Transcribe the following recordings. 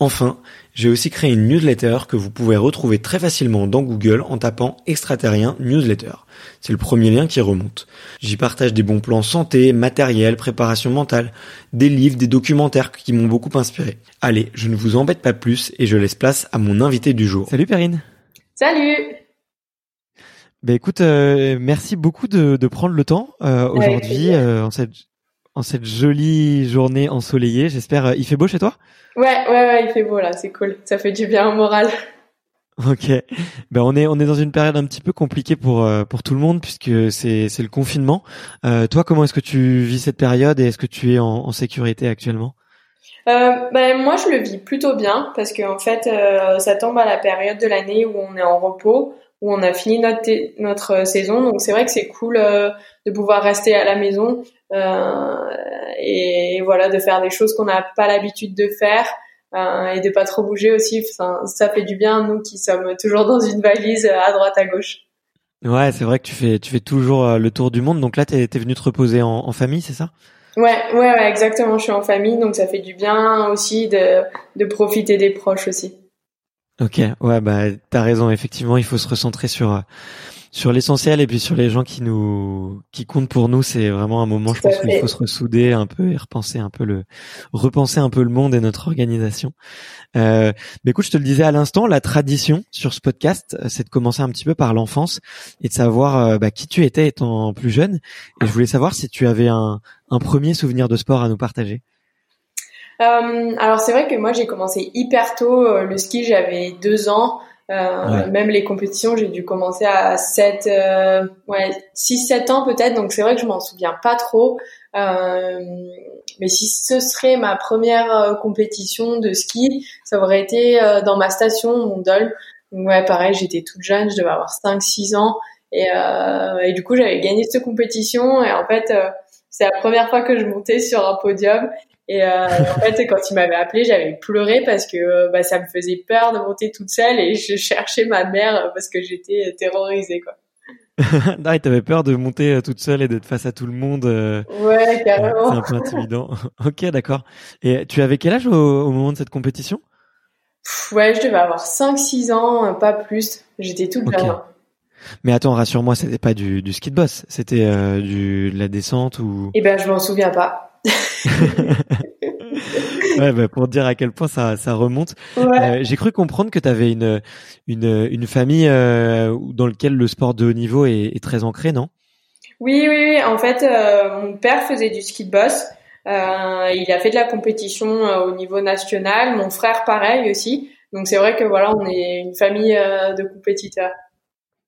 Enfin, j'ai aussi créé une newsletter que vous pouvez retrouver très facilement dans Google en tapant extraterrien newsletter. C'est le premier lien qui remonte. J'y partage des bons plans santé, matériel, préparation mentale, des livres, des documentaires qui m'ont beaucoup inspiré. Allez, je ne vous embête pas plus et je laisse place à mon invité du jour. Salut Perrine. Salut. Ben écoute, euh, merci beaucoup de, de, prendre le temps euh, aujourd'hui euh, en cette en cette jolie journée ensoleillée. J'espère. Euh, il fait beau chez toi? Ouais, ouais, ouais, il fait beau là. C'est cool. Ça fait du bien au moral. Ok. Ben on est on est dans une période un petit peu compliquée pour euh, pour tout le monde puisque c'est c'est le confinement. Euh, toi, comment est-ce que tu vis cette période et est-ce que tu es en, en sécurité actuellement? Euh, ben moi je le vis plutôt bien parce que en fait euh, ça tombe à la période de l'année où on est en repos où on a fini notre notre saison donc c'est vrai que c'est cool de pouvoir rester à la maison euh, et voilà de faire des choses qu'on n'a pas l'habitude de faire euh, et de pas trop bouger aussi. Enfin, ça fait du bien nous qui sommes toujours dans une valise à droite à gauche. Ouais, c'est vrai que tu fais tu fais toujours euh, le tour du monde. Donc là, t'es es venu te reposer en, en famille, c'est ça? Ouais, ouais, ouais, exactement. Je suis en famille, donc ça fait du bien aussi de de profiter des proches aussi. Ok, ouais, bah t'as raison. Effectivement, il faut se recentrer sur sur l'essentiel et puis sur les gens qui nous qui comptent pour nous c'est vraiment un moment je pense qu'il faut se ressouder un peu et repenser un peu le repenser un peu le monde et notre organisation. Euh, mais écoute je te le disais à l'instant la tradition sur ce podcast c'est de commencer un petit peu par l'enfance et de savoir euh, bah, qui tu étais étant plus jeune. Et je voulais savoir si tu avais un, un premier souvenir de sport à nous partager. Euh, alors c'est vrai que moi j'ai commencé hyper tôt euh, le ski j'avais deux ans. euh, ouais. Même les compétitions, j'ai dû commencer à 7, euh, ouais, 6, 7 ans peut-être, donc c'est vrai que je m'en souviens pas trop. Euh, mais si ce serait ma première euh, compétition de ski, ça aurait été euh, dans ma station, mon dol. Donc ouais, pareil, j'étais toute jeune, je devais avoir 5, 6 ans. Et, et du coup, j'avais gagné cette compétition. Et en fait, c'est la première fois que je montais sur un podium. Et euh, en fait, quand il m'avait appelé, j'avais pleuré parce que euh, bah, ça me faisait peur de monter toute seule et je cherchais ma mère parce que j'étais terrorisée, quoi. non, il t'avait peur de monter euh, toute seule et d'être face à tout le monde. Ouais, carrément. C'est un peu intimidant. ok, d'accord. Et tu avais quel âge au, au moment de cette compétition? Pff, Ouais, je devais avoir 5-6 ans, pas plus. J'étais toute okay. jeune. Mais attends, rassure-moi, c'était pas du, du ski de boss, c'était euh, du de la descente ou? Eh ben, je m'en souviens pas. ouais, bah, pour dire à quel point ça, ça remonte. Ouais. Euh, J'ai cru comprendre que tu avais une, une, une famille euh, dans laquelle le sport de haut niveau est, est très ancré, non? Oui, oui, oui. En fait, euh, mon père faisait du ski de boss. il a fait de la compétition au niveau national. Mon frère, pareil aussi. Donc c'est vrai que voilà, on est une famille de compétiteurs.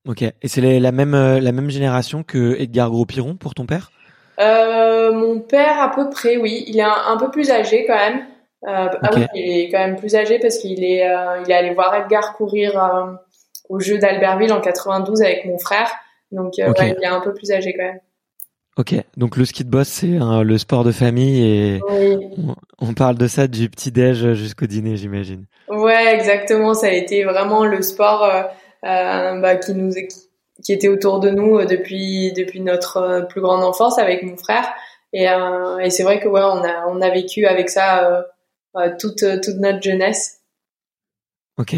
Ok. Et c'est la même la même génération que Edgar Gros-Piron pour ton père? Mon père à peu près, oui. Il est un, peu plus âgé quand même. Ah oui, il est quand même plus âgé parce qu'il est il est allé voir Edgar courir au jeu d'Albertville en 92 avec mon frère. Donc euh, il est un peu plus âgé quand même. Ok, donc le ski de boss c'est le sport de famille et on, parle de ça du petit déj jusqu'au dîner, j'imagine. Ouais, exactement. Ça a été vraiment le sport euh, euh bah, qui nous qui était autour de nous euh, depuis depuis notre plus grande enfance avec mon frère. Et, et c'est vrai que ouais, on a on a vécu avec ça toute toute notre jeunesse. Ok.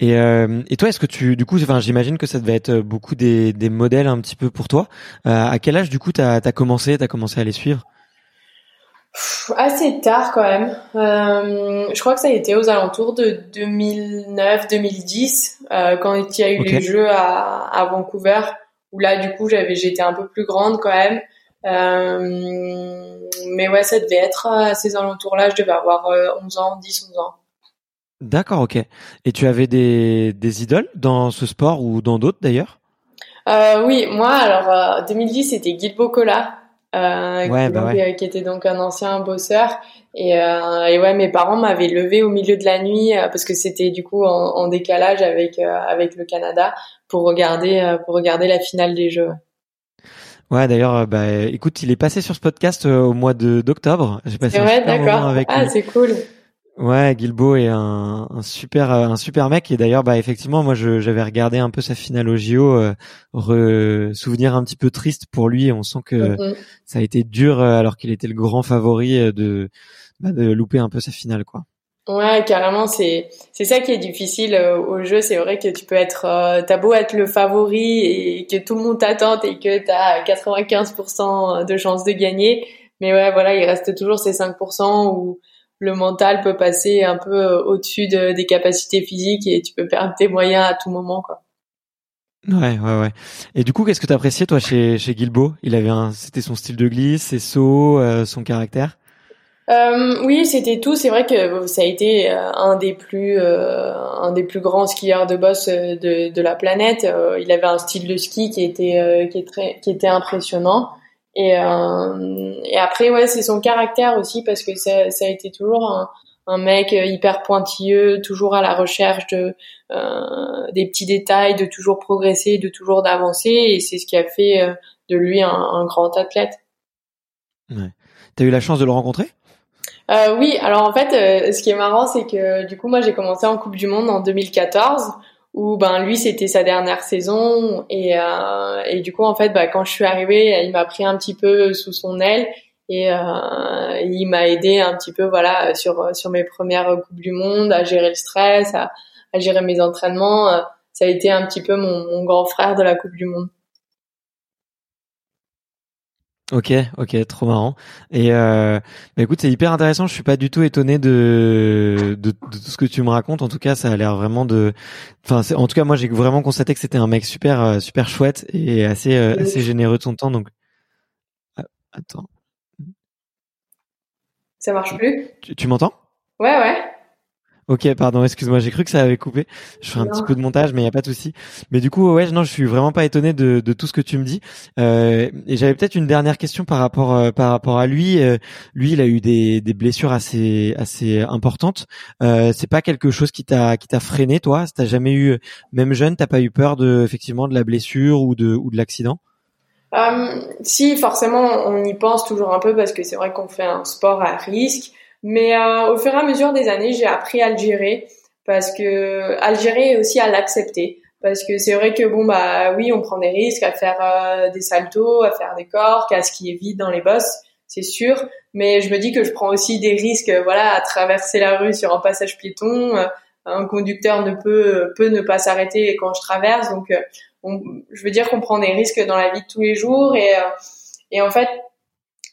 Et, euh, et toi, est-ce que tu, du coup, enfin, j'imagine que ça devait être beaucoup des, des modèles un petit peu pour toi. Euh, à quel âge, du coup, t'as as commencé, t'as commencé à les suivre? Assez tard quand même. Euh, je crois que ça a été aux alentours de 2009-2010 euh, quand il y a eu les Jeux à, à, Vancouver, où là, du coup, j'avais, j'étais un peu plus grande quand même. Euh, mais ouais, ça devait être à ces alentours-là. Je devais avoir 11 ans, 10-11 ans. D'accord, ok. Et tu avais des, des idoles dans ce sport ou dans d'autres d'ailleurs? Euh, Oui, moi, alors 2010, euh, c'était Gilbo Cola, euh, bah euh, qui, était donc un ancien bosseur. Et, euh, et ouais, mes parents m'avaient levé au milieu de la nuit parce que c'était du coup en, en décalage avec avec le Canada pour regarder pour regarder la finale des Jeux. Ouais, d'ailleurs, bah, écoute, il est passé sur ce podcast au mois de d'octobre. J'ai passé un super moment avec ah, c'est cool. Ouais, Gilbo est un, un, super un super mec et d'ailleurs bah effectivement moi j'avais regardé un peu sa finale au JO euh, re, souvenir un petit peu triste pour lui on sent que mm-hmm. ça a été dur euh, alors qu'il était le grand favori euh, de bah, de louper un peu sa finale quoi. Ouais, carrément, c'est c'est ça qui est difficile au jeu. C'est vrai que tu peux être, t'as beau être le favori et que tout le monde t'attend et que t'as 95% de chances de gagner, mais ouais, voilà, il reste toujours ces 5% où le mental peut passer un peu euh, au-dessus des capacités physiques et tu peux perdre tes moyens à tout moment, quoi. Ouais, ouais, ouais. Et du coup, qu'est-ce que tu appréciais toi chez chez Gilbo Il avait un, c'était son style de glisse, ses sauts, euh, son caractère? Euh, oui, c'était tout. C'est vrai que ça a été un des plus un des plus grands skieurs de boss de, de la planète. il avait un style de ski qui était qui est très qui était impressionnant. Et, euh, et après, ouais, c'est son caractère aussi parce que ça, ça a été toujours un, un mec hyper pointilleux, toujours à la recherche de euh, des petits détails, de toujours progresser, de toujours d'avancer, et c'est ce qui a fait euh, de lui un, un grand athlète. Ouais. T'as eu la chance de le rencontrer? Euh, Oui, alors en fait, euh, ce qui est marrant, c'est que du coup, moi, j'ai commencé en Coupe du Monde en 2014 où ben lui c'était sa dernière saison. Et euh, et du coup en fait bah quand je suis arrivée il m'a pris un petit peu sous son aile. Et euh, il m'a aidé un petit peu voilà sur sur mes premières coupes du monde à gérer le stress à, à gérer mes entraînements. Ça a été un petit peu mon, mon grand frère de la coupe du monde Ok, ok, trop marrant. Et euh, bah écoute, c'est hyper intéressant. Je suis pas du tout étonné de, de, de tout ce que tu me racontes. En tout cas, ça a l'air vraiment de. Enfin, en tout cas, moi, j'ai vraiment constaté que c'était un mec super, euh, super chouette et assez, euh, assez généreux de son temps. Donc, ah, attends. Ça marche plus? Tu, tu m'entends? Ouais, ouais. Ok, pardon, excuse-moi, j'ai cru que ça avait coupé. Je fais un petit peu de montage, mais il y a pas de souci. Mais du coup, ouais, non, je suis vraiment pas étonné de, de tout ce que tu me dis. Euh, et j'avais peut-être une dernière question par rapport euh, par rapport à lui. Euh, lui, il a eu des, des blessures assez assez importantes. Euh, c'est pas quelque chose qui t'a qui t'a freiné, toi? T'as jamais eu, même jeune, t'as pas eu peur de effectivement de la blessure ou de ou de l'accident? Euh, Si, forcément, on y pense toujours un peu parce que c'est vrai qu'on fait un sport à risque. Mais euh, au fur et à mesure des années, j'ai appris à le gérer parce que à le gérer et aussi à l'accepter. Parce que c'est vrai que bon bah oui, on prend des risques à faire euh, des saltos, à faire des corps, à skier vite dans les bosses, c'est sûr. Mais je me dis que je prends aussi des risques, voilà, à traverser la rue sur un passage piéton. Euh, un conducteur ne peut peut ne pas s'arrêter quand je traverse, donc je veux dire qu'on prend des risques dans la vie de tous les jours et et en fait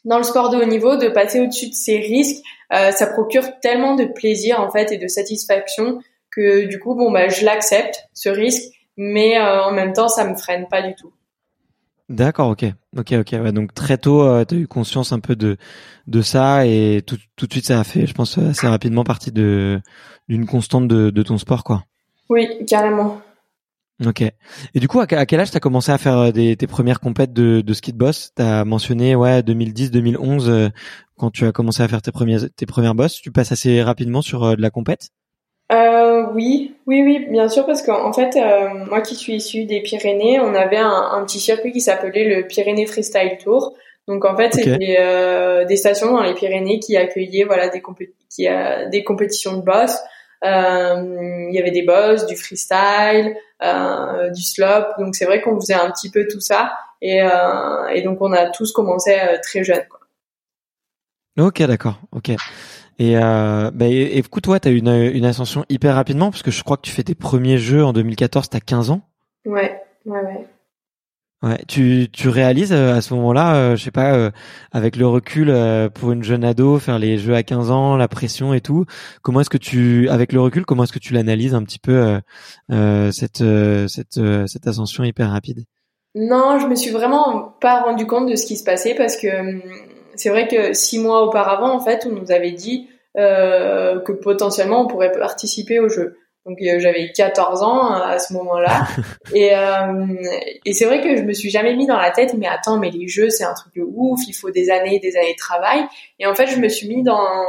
dans le sport de haut niveau de passer au-dessus de ces risques euh, ça procure tellement de plaisir en fait et de satisfaction que du coup bon bah je l'accepte ce risque mais euh, en même temps ça me freine pas du tout. D'accord, ok. ok, ok. Ouais, donc très tôt, euh, tu as eu conscience un peu de de ça et tout, tout de suite, ça a fait, je pense, assez rapidement partie de d'une constante de, de ton sport, quoi. Oui, carrément. Ok. Et du coup, à, quel âge t'as commencé à faire euh, des, tes premières compètes de, de ski de boss? T'as mentionné ouais 2010, 2011 euh, quand tu as commencé à faire tes premières tes premières bosses. Tu passes assez rapidement sur euh, de la compète? Euh, Oui, oui, oui, bien sûr, parce qu'en fait, moi qui suis issue des Pyrénées, on avait un, un petit circuit qui s'appelait le Pyrénées Freestyle Tour. Donc en fait, c'était des stations dans les Pyrénées qui accueillaient voilà des qui a des compétitions de boss. Euh, il y avait des boss, du freestyle, euh, du slop. Donc c'est vrai qu'on faisait un petit peu tout ça. Et, euh, et donc on a tous commencé très jeunes. Ok, d'accord. Ok. Et, euh, bah, écoute, toi, tu as une, une ascension hyper rapidement parce que je crois que tu fais tes premiers jeux en 2014, tu as 15 ans? Ouais, ouais, ouais. Ouais, tu, tu réalises euh, à ce moment-là, euh, je sais pas, euh, avec le recul pour une jeune ado, faire les jeux à 15 ans, la pression et tout. Comment est-ce que tu, avec le recul, comment est-ce que tu l'analyses un petit peu cette cette cette ascension hyper rapide? Non, je me suis vraiment pas rendu compte de ce qui se passait parce que hum, c'est vrai que six mois auparavant, en fait, on nous avait dit que potentiellement on pourrait participer au jeu. Donc euh, j'avais 14 ans euh, à ce moment-là. et euh, et c'est vrai que je me suis jamais mis dans la tête, mais attends, mais les jeux, c'est un truc de ouf, il faut des années des années de travail. Et en fait, je me suis mis dans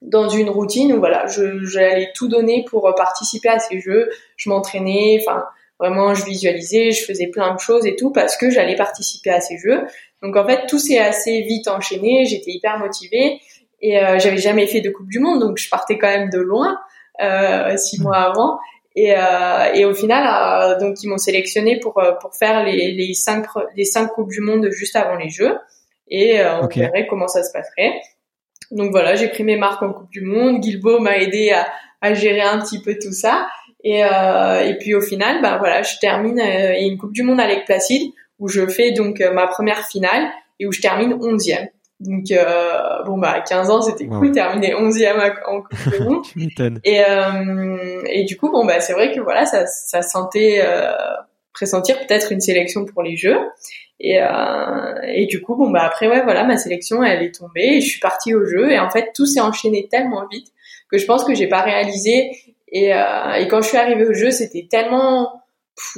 dans une routine où voilà, j'allais tout donner pour participer à ces jeux. Je m'entraînais, enfin vraiment, je visualisais, je faisais plein de choses et tout parce que j'allais participer à ces jeux. Donc en fait, tout s'est assez vite enchaîné. J'étais hyper motivée et j'avais jamais fait de Coupe du Monde, donc je partais quand même de loin euh, six mois avant. Et, euh, et au final, euh, donc ils m'ont sélectionné pour euh, pour faire les, les cinq les cinq coupes du monde juste avant les Jeux. Et on verrait comment ça se passerait. Donc voilà, j'ai pris mes marques en Coupe du Monde. Guilbeault m'a aidé à, à gérer un petit peu tout ça. Et, euh, et puis au final, bah voilà, je termine euh, une Coupe du Monde avec Placide où je fais donc ma première finale et où je termine onzième. Donc euh, bon bah à 15 ans c'était cool, terminer 11e en Coupe du Monde. et euh, et du coup bon bah c'est vrai que voilà ça ça sentait euh, pressentir peut-être une sélection pour les Jeux. Et euh, et du coup bon bah après ouais voilà ma sélection elle est tombée et je suis partie au jeu et en fait tout s'est enchaîné tellement vite que je pense que j'ai pas réalisé et euh, et quand je suis arrivée au jeu c'était tellement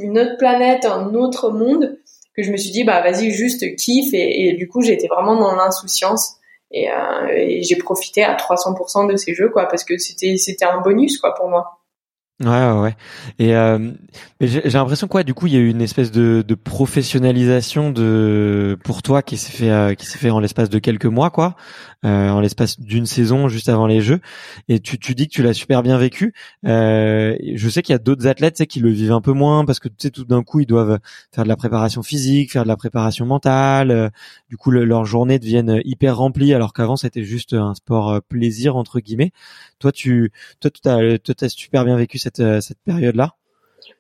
une autre planète, un autre monde que je me suis dit bah vas-y juste kiffe et, du coup j'étais vraiment dans l'insouciance et, euh, et j'ai profité à 300% de ces jeux quoi parce que c'était c'était un bonus quoi pour moi. Ouais, ouais, ouais. Et euh, j'ai l'impression quoi, du coup, il y a eu une espèce de, de professionnalisation de pour toi qui s'est fait euh, qui s'est fait en l'espace de quelques mois, quoi, euh, en l'espace d'une saison juste avant les Jeux. Et tu, tu dis que tu l'as super bien vécu. Euh, je sais qu'il y a d'autres athlètes, qui le vivent un peu moins parce que tu sais, tout d'un coup, ils doivent faire de la préparation physique, faire de la préparation mentale. Euh, du coup, leurs journées deviennent hyper remplies, alors qu'avant, c'était juste un sport euh, plaisir entre guillemets. Toi, tu, toi, tu as, toi, as super bien vécu cette cette période-là.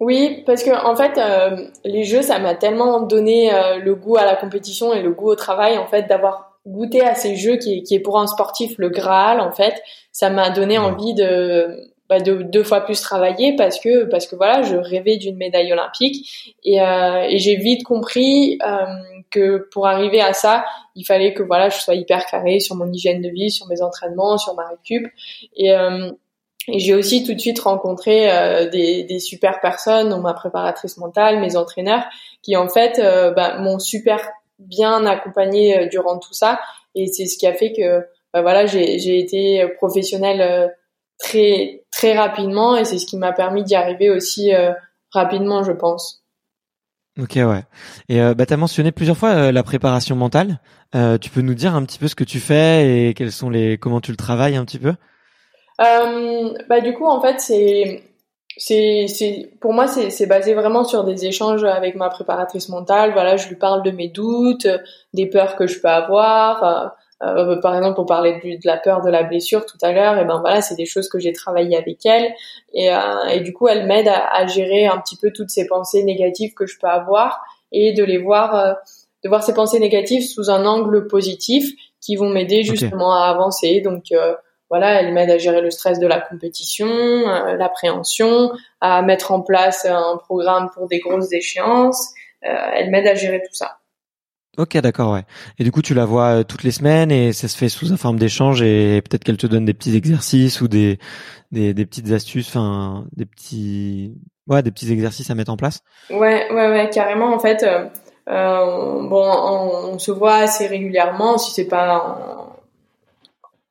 Oui, parce que en fait, euh, les jeux, ça m'a tellement donné euh, le goût à la compétition et le goût au travail, en fait, d'avoir goûté à ces jeux qui, qui est pour un sportif le Graal, en fait, ça m'a donné envie de, bah, de deux fois plus travailler parce que parce que voilà, je rêvais d'une médaille olympique. Et, euh, et j'ai vite compris euh, que pour arriver à ça, il fallait que voilà, je sois hyper carré sur mon hygiène de vie, sur mes entraînements, sur ma récup et et j'ai aussi tout de suite rencontré euh, des, des, super personnes, ma préparatrice mentale, mes entraîneurs, qui en fait euh, bah, m'ont super bien accompagné euh, durant tout ça. Et c'est ce qui a fait que bah, voilà, j'ai été professionnelle très très rapidement, et c'est ce qui m'a permis d'y arriver aussi rapidement, je pense. Ok, ouais. Et euh, bah, tu as mentionné plusieurs fois la préparation mentale. tu peux nous dire un petit peu ce que tu fais et quels sont les comment tu le travailles un petit peu? Euh, bah du coup en fait c'est c'est c'est pour moi c'est c'est basé vraiment sur des échanges avec ma préparatrice mentale voilà je lui parle de mes doutes des peurs que je peux avoir euh, euh par exemple on parlait de, de la peur de la blessure tout à l'heure et ben voilà c'est des choses que j'ai travaillé avec elle et euh, et du coup elle m'aide à, à, gérer un petit peu toutes ces pensées négatives que je peux avoir et de les voir euh, de voir ces pensées négatives sous un angle positif qui vont m'aider justement à avancer donc euh, voilà, elle m'aide à gérer le stress de la compétition, euh, l'appréhension, à mettre en place un programme pour des grosses échéances. Euh, elle m'aide à gérer tout ça. Ok, d'accord, ouais. Et du coup, tu la vois toutes les semaines et ça se fait sous un forme d'échange et peut-être qu'elle te donne des petits exercices ou des des, des petites astuces, enfin des petits ouais des petits exercices à mettre en place. Ouais, ouais, ouais, carrément. En fait, euh, bon, on, on, se voit assez régulièrement. Si c'est pas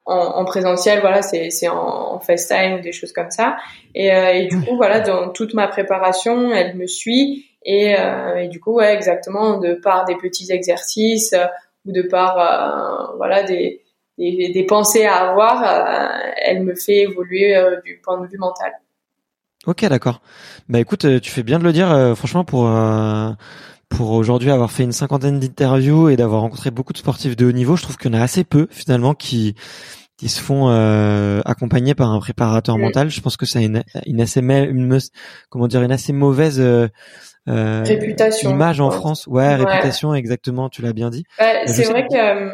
en, présentiel, voilà, c'est c'est en, en, FaceTime ou des choses comme ça. Et, euh, et du coup, voilà, dans toute ma préparation, elle me suit. Et, euh, et du coup, ouais, exactement, de par des petits exercices euh, ou de par voilà des, des, des pensées à avoir, elle me fait évoluer du point de vue mental. Ok, d'accord. Bah écoute, tu fais bien de le dire. franchement, pour pour aujourd'hui avoir fait une cinquantaine d'interviews et d'avoir rencontré beaucoup de sportifs de haut niveau, je trouve qu'il y en a assez peu finalement qui qui se font euh, accompagner par un préparateur mental. Je pense que a une, une assez une, comment dire une assez mauvaise euh, euh réputation image en France. Ouais, réputation exactement. Tu l'as bien dit. c'est vrai que euh,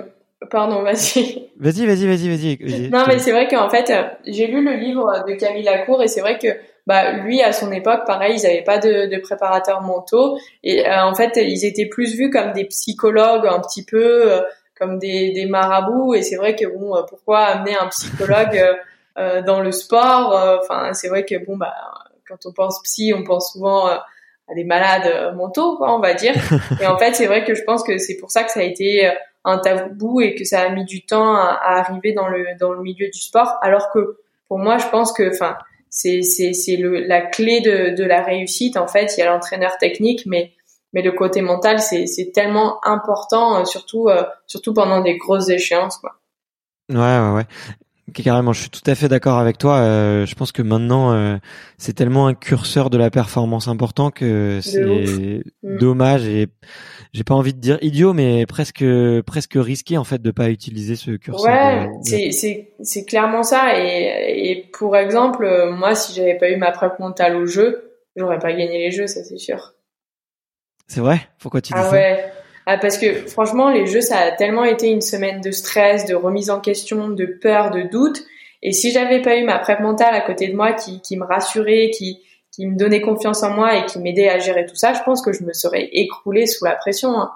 pardon, vas-y. Vas-y, vas-y, vas-y, vas-y. Non, mais c'est vrai qu'en fait, j'ai lu le livre de Camille Lacour et c'est vrai que bah lui à son époque pareil ils n'avaient pas de, de préparateurs mentaux et en fait ils étaient plus vus comme des psychologues un petit peu comme des, des marabouts. Et c'est vrai que bon, euh, pourquoi amener un psychologue euh, euh, dans le sport Enfin, c'est vrai que bon, bah, quand on pense psy, on pense souvent à des malades mentaux, quoi, on va dire. Et en fait, c'est vrai que je pense que c'est pour ça que ça a été un tabou et que ça a mis du temps à, arriver dans le dans le milieu du sport. Alors que pour moi, je pense que, enfin, c'est c'est c'est la clé de de la réussite. En fait, il y a l'entraîneur technique, mais mais le côté mental c'est c'est tellement important euh, surtout euh, surtout pendant des grosses échéances quoi. Ouais ouais ouais. Carrément, je suis tout à fait d'accord avec toi. Euh, je pense que maintenant, c'est tellement un curseur de la performance important que c'est mm. dommage et j'ai pas envie de dire idiot, mais presque presque risqué en fait de pas utiliser ce curseur. Ouais, c'est c'est c'est clairement ça. Et et pour exemple, moi, si j'avais pas eu ma prep mentale au jeu, j'aurais pas gagné les jeux, ça c'est sûr. C'est vrai? Pourquoi tu dis ah ça? ouais. Ah parce que franchement, les jeux, ça a tellement été une semaine de stress, de remise en question, de peur, de doute. Et si j'avais pas eu ma prep mentale à côté de moi qui, qui me rassurait, qui, qui me donnait confiance en moi et qui m'aidait à gérer tout ça, je pense que je me serais écroulée sous la pression. Hein.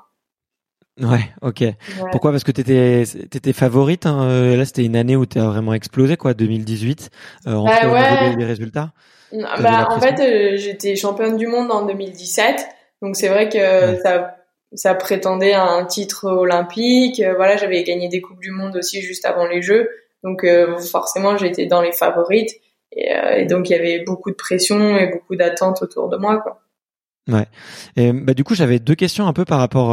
Ouais, ok. Pourquoi? Parce que t'étais étais favorite. Hein. Euh, là, c'était une année où t'as vraiment explosé, quoi. 2018. Euh, en bah, ouais. des résultats. Bah, en fait, euh, j'étais championne du monde en 2017. Donc c'est vrai que ça ça prétendait un titre olympique. Euh, voilà, j'avais gagné des coupes du monde aussi juste avant les Jeux. Donc euh, forcément, j'étais dans les favorites et, euh, et donc il y avait beaucoup de pression et beaucoup d'attentes autour de moi quoi. Ouais. Et bah du coup, j'avais deux questions un peu par rapport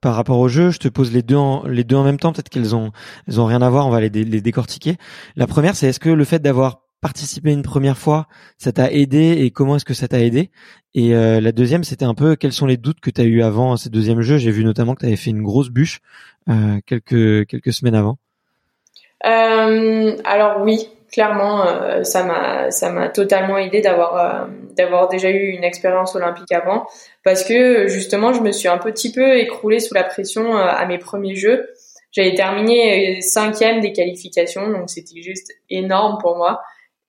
par rapport au jeu. Je te pose les deux en, les deux en même temps. Peut-être qu'elles ont elles ont rien à voir. On va les, les décortiquer. La première, c'est est-ce que le fait d'avoir participer une première fois, ça t'a aidé et comment est-ce que ça t'a aidé? Et euh, la deuxième, c'était un peu quels sont les doutes que tu as eu avant ces deuxième jeu J'ai vu notamment que tu avais fait une grosse bûche euh, quelques quelques semaines avant. Euh, alors oui, clairement, ça m'a ça m'a totalement aidé d'avoir d'avoir déjà eu une expérience olympique avant, parce que justement, je me suis un petit peu écroulée sous la pression à mes premiers jeux. J'avais terminé cinquième des qualifications, donc c'était juste énorme pour moi.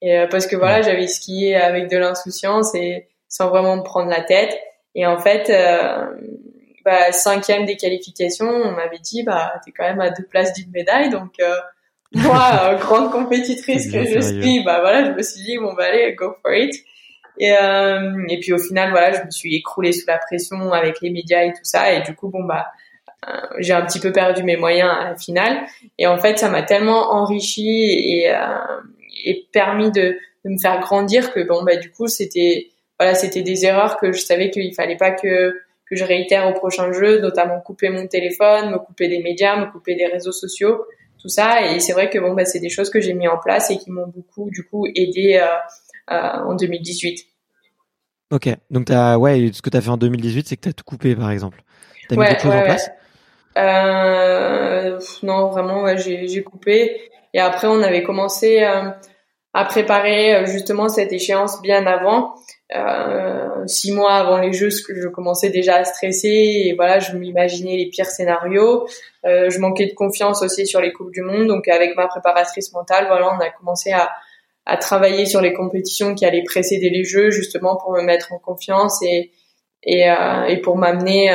Et euh, parce que voilà, j'avais skié avec de l'insouciance et sans vraiment me prendre la tête. Et en fait, euh, bah, cinquième des qualifications, on m'avait dit bah t'es quand même à deux places d'une médaille, donc euh, moi, euh, grande compétitrice que je suis, bah voilà, je me suis dit bon bah allez, go for it. Et, euh, et puis au final, voilà, je me suis écroulée sous la pression avec les médias et tout ça. Et du coup, bon bah, j'ai un petit peu perdu mes moyens à la finale. Et en fait, ça m'a tellement enrichi et, euh, et permis de, de, me faire grandir que bon bah du coup c'était voilà c'était des erreurs que je savais qu'il fallait pas que que je réitère au prochain jeu, notamment couper mon téléphone, me couper des médias, me couper des réseaux sociaux, tout ça. Et c'est vrai que bon bah c'est des choses que j'ai mis en place et qui m'ont beaucoup du coup aidé euh, euh, en 2018. Ok, donc as, ouais, ce que tu as fait en 2018, c'est que tu as tout coupé par exemple. Tu as mis quelque chose en place? euh, Non, vraiment, ouais, j'ai coupé. Et après, on avait commencé euh, à préparer euh, justement cette échéance bien avant. Euh, six mois avant les Jeux, que je commençais déjà à stresser et voilà, je m'imaginais les pires scénarios. Euh, je manquais de confiance aussi sur les coupes du monde, donc avec ma préparatrice mentale, voilà, on a commencé à, à travailler sur les compétitions qui allaient précéder les Jeux, justement pour me mettre en confiance et et, et pour m'amener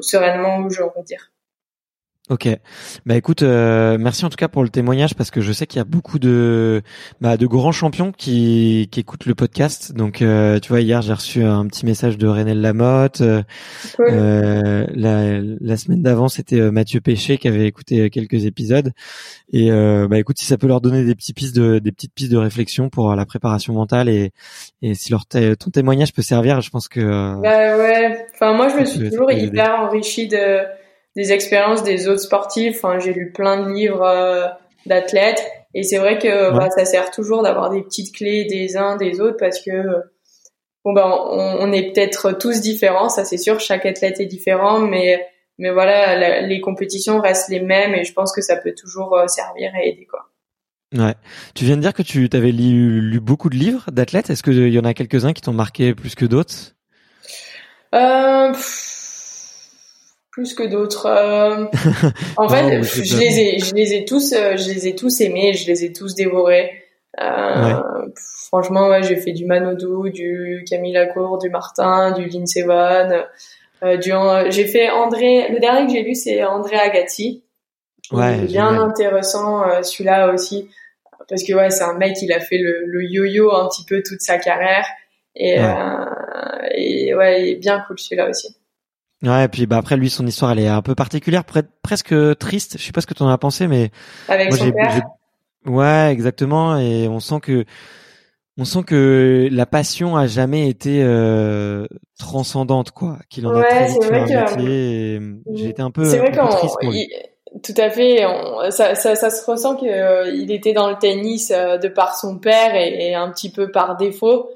sereinement où je veux dire. Ok, bah écoute, euh, merci en tout cas pour le témoignage parce que je sais qu'il y a beaucoup de bah, de grands champions qui, qui écoutent le podcast. Donc euh, tu vois, hier j'ai reçu un petit message de Renel Lamotte. Euh, euh la, la semaine d'avant c'était Mathieu Péché qui avait écouté quelques épisodes. Et bah écoute, si ça peut leur donner des petites pistes de des petites pistes de réflexion pour la préparation mentale et et si leur ton témoignage peut servir, je pense que. Bah ouais. Enfin moi je me suis toujours hyper enrichi de des expériences des autres sportifs. Enfin, j'ai lu plein de livres euh, d'athlètes et c'est vrai que bah, ça sert toujours d'avoir des petites clés des uns des autres parce que bon ben on, est peut-être tous différents, ça c'est sûr. Chaque athlète est différent, mais mais voilà, les compétitions restent les mêmes et je pense que ça peut toujours euh, servir et aider quoi. Ouais. Tu viens de dire que tu avais lu, lu, beaucoup de livres d'athlètes. Est-ce qu'il y en a quelques-uns qui t'ont marqué plus que d'autres? Euh, plus que d'autres. Euh, en fait, je les ai, je les ai tous, euh, je les ai tous aimés, je les ai tous dévorés. Euh, franchement, ouais, j'ai fait du Manodou, du Camille Lacour, du Martin, du Lindsey Vonn, du. J'ai fait André. Le dernier que j'ai lu, c'est André Agati. Ouais, bien intéressant celui-là aussi parce que ouais, c'est un mec il a fait le, yo-yo un petit peu toute sa carrière et et ouais, il est bien cool celui-là aussi. Ouais, et puis bah après lui son histoire elle est un peu particulière, presque triste. Je sais pas ce que tu en as pensé, mais avec son père. Ouais, exactement. Et on sent que on sent que la passion a jamais été euh, transcendante, quoi. Qu'il en a très vite fait un métier. J'ai été un peu, c'est vrai triste Tout à fait. ça, ça, ça, se ressent qu'il euh, était dans le tennis euh, de par son père et, et, un petit peu par défaut.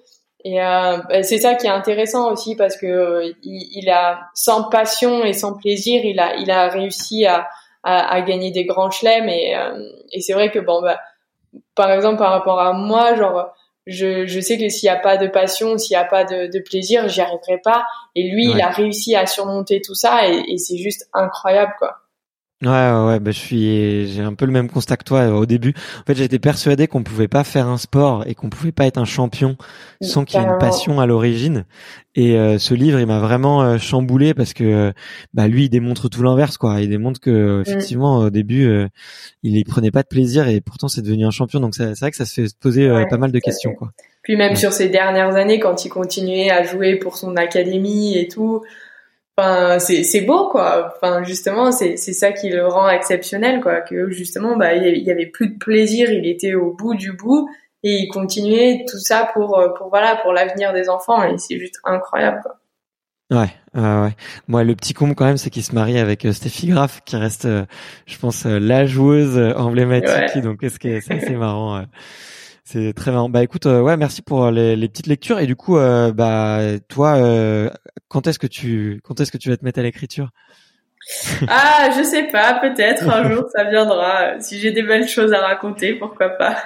Et euh, c'est ça qui est intéressant aussi parce que euh, il, a sans passion et sans plaisir, il a il a réussi à à, à gagner des grands chelems et euh, et c'est vrai que bon bah par exemple par rapport à moi genre je, je sais que s'il n'y a pas de passion, s'il n'y a pas de, de plaisir, j'y arriverai pas. Et lui, il a réussi à surmonter tout ça et, et c'est juste incroyable, quoi. Ouais, ouais, bah, je suis, j'ai un peu le même constat que toi au début. En fait, j'étais persuadé qu'on pouvait pas faire un sport et qu'on pouvait pas être un champion sans qu'il y ait une passion à l'origine. Et euh, ce livre, il m'a vraiment euh, chamboulé parce que, bah, lui, il démontre tout l'inverse, quoi. Il démontre que, mm. effectivement, au début, euh, il y prenait pas de plaisir et pourtant, c'est devenu un champion. Donc, c'est vrai que ça se fait poser pas mal de questions, quoi. Puis même sur ces dernières années, quand il continuait à jouer pour son académie et tout, Enfin, c'est c'est beau quoi. Enfin justement, c'est c'est ça qui le rend exceptionnel quoi. Que justement, bah il y avait plus de plaisir, il était au bout du bout et il continuait tout ça pour euh, pour voilà pour l'avenir des enfants et c'est juste incroyable quoi. Ouais, ouais. Moi, le petit comble quand même, c'est qu'il se marie avec euh, Steffi Graf, qui reste, euh, je pense, la joueuse emblématique. Donc, est-ce que c'est assez marrant c'est très bien. Bah écoute, euh, ouais, merci pour euh, les, les, petites lectures. Et du coup, euh, bah toi, quand est-ce que tu, quand est-ce que tu vas te mettre à l'écriture? ah, je sais pas, peut-être un jour ça viendra. Si j'ai des belles choses à raconter, pourquoi pas.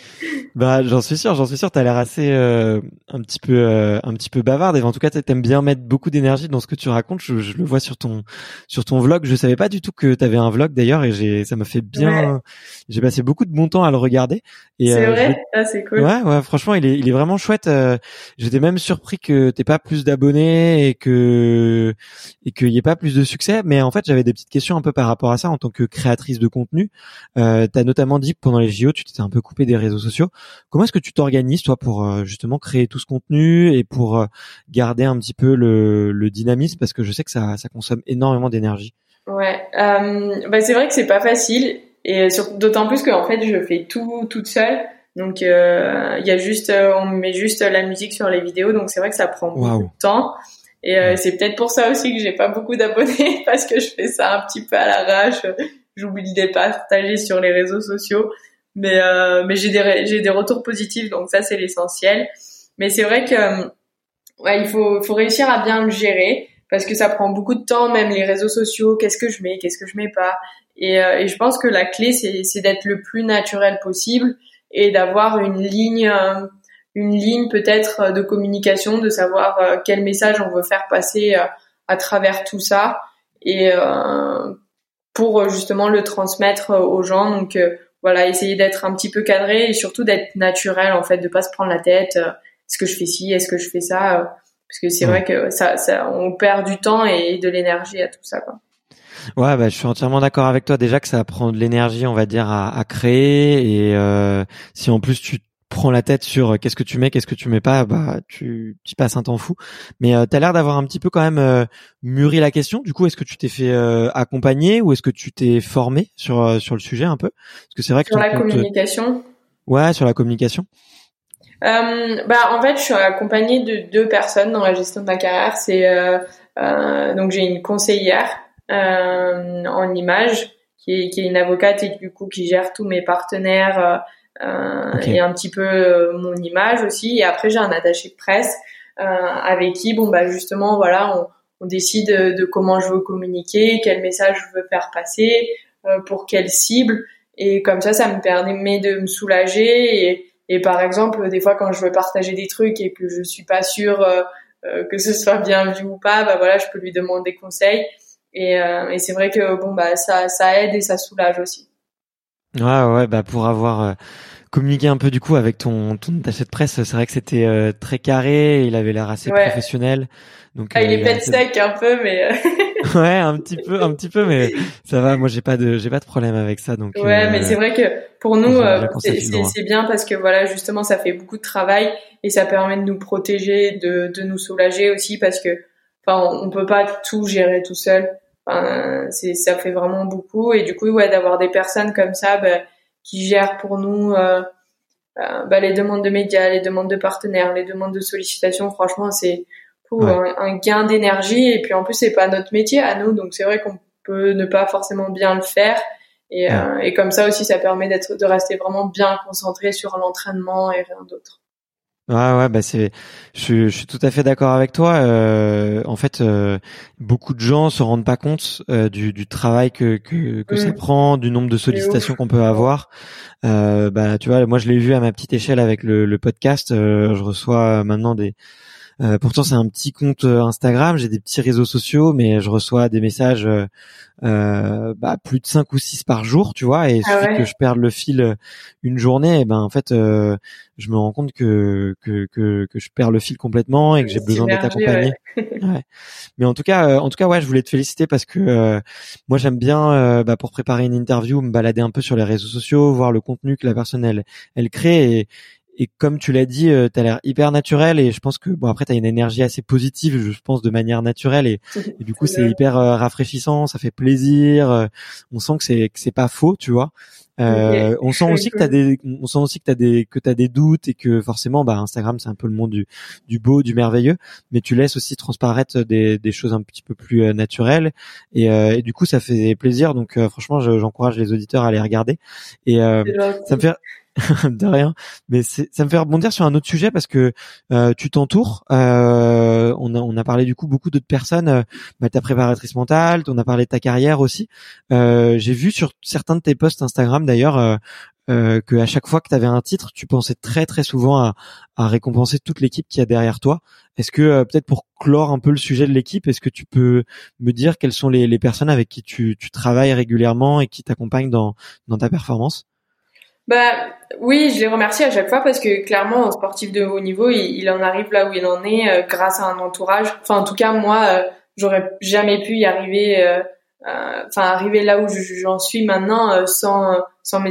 bah, j'en suis sûr, j'en suis sûr. T'as l'air assez euh, un petit peu, euh, un petit peu bavarde. Et en tout cas, t'aimes bien mettre beaucoup d'énergie dans ce que tu racontes. Je, je, le vois sur ton, sur ton vlog. Je savais pas du tout que t'avais un vlog d'ailleurs, et j'ai, ça m'a fait bien. J'ai passé beaucoup de bon temps à le regarder. C'est euh, vrai, ah, c'est cool. Ouais, ouais. Franchement, il est, il est vraiment chouette. J'étais même surpris que t'aies pas plus d'abonnés et que, et qu'il y ait pas plus de succès, mais en fait, j'avais des petites questions un peu par rapport à ça en tant que créatrice de contenu. Euh, tu as notamment dit que pendant les JO, tu t'étais un peu coupé des réseaux sociaux. Comment est-ce que tu t'organises, toi, pour euh, justement créer tout ce contenu et pour euh, garder un petit peu le, le, dynamisme? Parce que je sais que ça, ça consomme énormément d'énergie. Ouais, euh, bah c'est vrai que c'est pas facile et d'autant plus que en fait, je fais tout toute seule. Donc il y a juste, on met juste la musique sur les vidéos, donc c'est vrai que ça prend beaucoup de temps. Et euh, c'est peut-être pour ça aussi que j'ai pas beaucoup d'abonnés parce que je fais ça un petit peu à l'arrache. J'oublie de les partager sur les réseaux sociaux, mais euh, mais j'ai des j'ai des retours positifs donc ça c'est l'essentiel. Mais c'est vrai que euh, ouais il faut faut réussir à bien le gérer parce que ça prend beaucoup de temps même les réseaux sociaux. Qu'est-ce que je mets, qu'est-ce que je mets pas? Et, euh, et je pense que la clé c'est c'est d'être le plus naturel possible et d'avoir une ligne une ligne peut-être euh, de communication, de savoir euh, quel message on veut faire passer euh, à travers tout ça et pour justement le transmettre aux gens. Donc voilà, essayer d'être un petit peu cadré et surtout d'être naturel en fait, de pas se prendre la tête. Est-ce que je fais ci, est-ce que je fais ça parce que c'est vrai que ça, ça, on perd du temps et de l'énergie à tout ça, quoi. Ouais, bah, je suis entièrement d'accord avec toi. Déjà que ça prend de l'énergie, on va dire, à, à créer. Et euh, si en plus tu prends la tête sur euh, qu'est-ce que tu mets, qu'est-ce que tu mets pas, bah tu, tu passes un temps fou. Mais euh, tu as l'air d'avoir un petit peu quand même euh, mûri la question. Du coup, est-ce que tu t'es fait euh, accompagner ou est-ce que tu t'es formé sur sur le sujet un peu? Parce que c'est vrai que sur la communication. Ouais, sur la communication. Euh, bah en fait, je suis accompagnée de deux personnes dans la gestion de ma carrière. C'est donc j'ai une conseillère euh, en image, qui est, qui est une avocate et du coup qui gère tous mes partenaires euh, et un petit peu euh, mon image aussi. Et après j'ai un attaché de presse avec qui bon bah justement voilà on, on décide de comment je veux communiquer, quel message je veux faire passer, pour quelle cible. Et comme ça, ça me permet de me soulager. Et, et, par exemple, des fois, quand je veux partager des trucs et que je suis pas sûre que ce soit bien vu ou pas, bah voilà, je peux lui demander conseil. Et, euh, et c'est vrai que bon bah ça ça aide et ça soulage aussi. Ouais ouais bah pour avoir euh, communiqué un peu du coup avec ton ton attaché de presse, c'est vrai que c'était euh, très carré, il avait l'air assez professionnel. Donc ah, il est pet sec un peu mais Ouais, un petit peu un petit peu mais ça va, moi j'ai pas de j'ai pas de problème avec ça donc Ouais, mais c'est vrai que pour nous c'est bien parce que voilà, justement ça fait beaucoup de travail et ça permet de nous protéger, de de nous soulager aussi parce que enfin on, peut pas tout gérer tout seul. Enfin, ça fait vraiment beaucoup. Et du coup ouais d'avoir des personnes comme ça bah, qui gèrent pour nous euh, euh, bah, les demandes de médias, les demandes de partenaires, les demandes de sollicitation, franchement c'est pour un, gain d'énergie. Et puis en plus c'est pas notre métier à nous. Donc c'est vrai qu'on peut ne pas forcément bien le faire. Et, euh, et comme ça aussi ça permet d'être de rester vraiment bien concentré sur l'entraînement et rien d'autre. Ouais, ouais, bah c'est, je, je, suis tout à fait d'accord avec toi. Euh, en fait, euh, beaucoup de gens se rendent pas compte euh, du, du, travail que que, que ça mm. prend, du nombre de sollicitations qu'on peut avoir. Euh, bah, tu vois, moi je l'ai vu à ma petite échelle avec le, le podcast. Euh, je reçois maintenant des euh, pourtant, c'est un petit compte euh, Instagram, j'ai des petits réseaux sociaux, mais je reçois des messages euh, euh bah, plus de 5 ou 6 par jour, tu vois, et ah que je perde le fil une journée, et ben en fait, je me rends compte que, que, que, que, je perds le fil complètement et que j'ai besoin d'être accompagné. Ouais. Mais en tout cas, en tout cas, ouais, je voulais te féliciter parce que moi j'aime bien, bah, pour préparer une interview, me balader un peu sur les réseaux sociaux, voir le contenu que la personne elle, elle crée et, et comme tu l'as dit, euh, tu as l'air hyper naturel et je pense que bon après tu as une énergie assez positive, je pense de manière naturelle et, du coup c'est hyper euh, rafraîchissant, ça fait plaisir, euh, on sent que c'est que c'est pas faux, tu vois. Euh, on sent aussi que t'as des, on sent aussi que t'as des, que t'as des doutes et que forcément, bah Instagram c'est un peu le monde du, du beau, du merveilleux, mais tu laisses aussi transparaître des, des choses un petit peu plus naturelles et, et du coup ça fait plaisir. Donc franchement, j'encourage les auditeurs à les regarder et ça me fait, de rien. Mais ça me fait rebondir sur un autre sujet parce que euh, tu t'entoures. Euh, on, a, on a parlé du coup beaucoup d'autres personnes. Euh, bah, ta préparatrice mentale, on a parlé de ta carrière aussi. Euh, j'ai vu sur certains de tes posts Instagram d'ailleurs euh, euh, que à chaque fois que tu avais un titre, tu pensais très très souvent à, à récompenser toute l'équipe qui a derrière toi. Est-ce que peut-être pour clore un peu le sujet de l'équipe, est-ce que tu peux me dire quelles sont les, les personnes avec qui tu, tu travailles régulièrement et qui t'accompagnent dans, dans ta performance? Bah oui, je les remercie à chaque fois parce que clairement, un sportif de haut niveau, il, en arrive là où il en est euh, grâce à un entourage. Enfin, en tout cas, moi, euh, j'aurais jamais pu y arriver, euh, enfin arriver là où j'en suis maintenant sans sans mes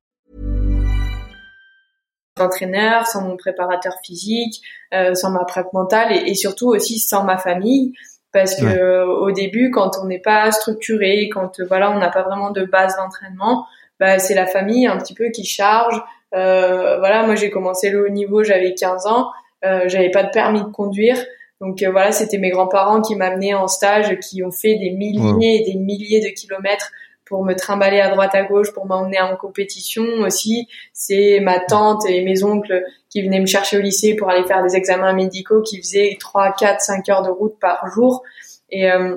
Entraîneur, sans mon préparateur physique, euh, sans ma prep mentale et, surtout aussi sans ma famille parce que euh, au début quand on n'est pas structuré, quand euh, voilà on n'a pas vraiment de base d'entraînement, bah, c'est la famille un petit peu qui charge. voilà, moi j'ai commencé le haut niveau, j'avais 15 ans, j'avais pas de permis de conduire. Donc voilà, c'était mes grands-parents qui m'amenaient en stage, qui ont fait des milliers et des milliers de kilomètres pour me trimballer à droite à gauche, pour m'emmener en compétition aussi. C'est ma tante et mes oncles qui venaient me chercher au lycée pour aller faire des examens médicaux qui faisaient 3, 4, 5 heures de route par jour. Et, euh,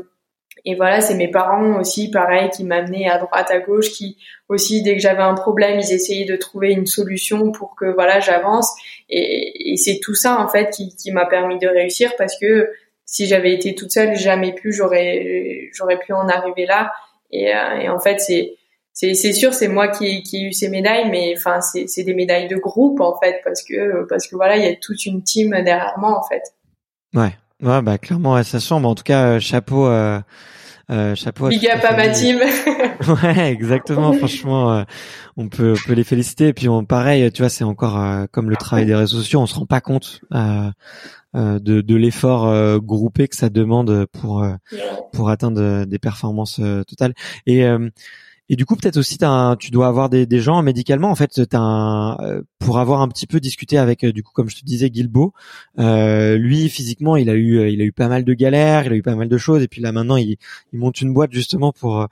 et voilà, c'est mes parents aussi, pareil, qui m'amenaient à droite, à gauche, qui aussi, dès que j'avais un problème, ils essayaient de trouver une solution pour que voilà, j'avance. Et, c'est tout ça en fait qui, m'a permis de réussir parce que si j'avais été toute seule, jamais pu, j'aurais j'aurais pu en arriver là. Et, euh, et en fait, c'est c'est sûr, c'est moi qui qui ai eu ces médailles, mais enfin c'est des médailles de groupe en fait parce que parce que voilà, il y a toute une team derrière moi en fait. Ouais, ouais, bah clairement, ça semble. En tout cas, euh, chapeau. Euh... Euh, chapeau. Big up à ma team. ouais, exactement. Franchement, euh, on peut, on peut les féliciter. Et puis, on, pareil, tu vois, c'est encore euh, comme le travail des réseaux sociaux. On se rend pas compte euh, de, de l'effort euh, groupé que ça demande pour euh, pour atteindre des performances totales. Et et du coup, peut-être aussi, as tu dois avoir des, des gens médicalement. En fait, as un, pour avoir un petit peu discuté avec, du coup, comme je te disais, Guilbeault. Euh, lui, physiquement, il a eu, il a eu pas mal de galères, il a eu pas mal de choses. Et puis là, maintenant, il, il monte une boîte justement pour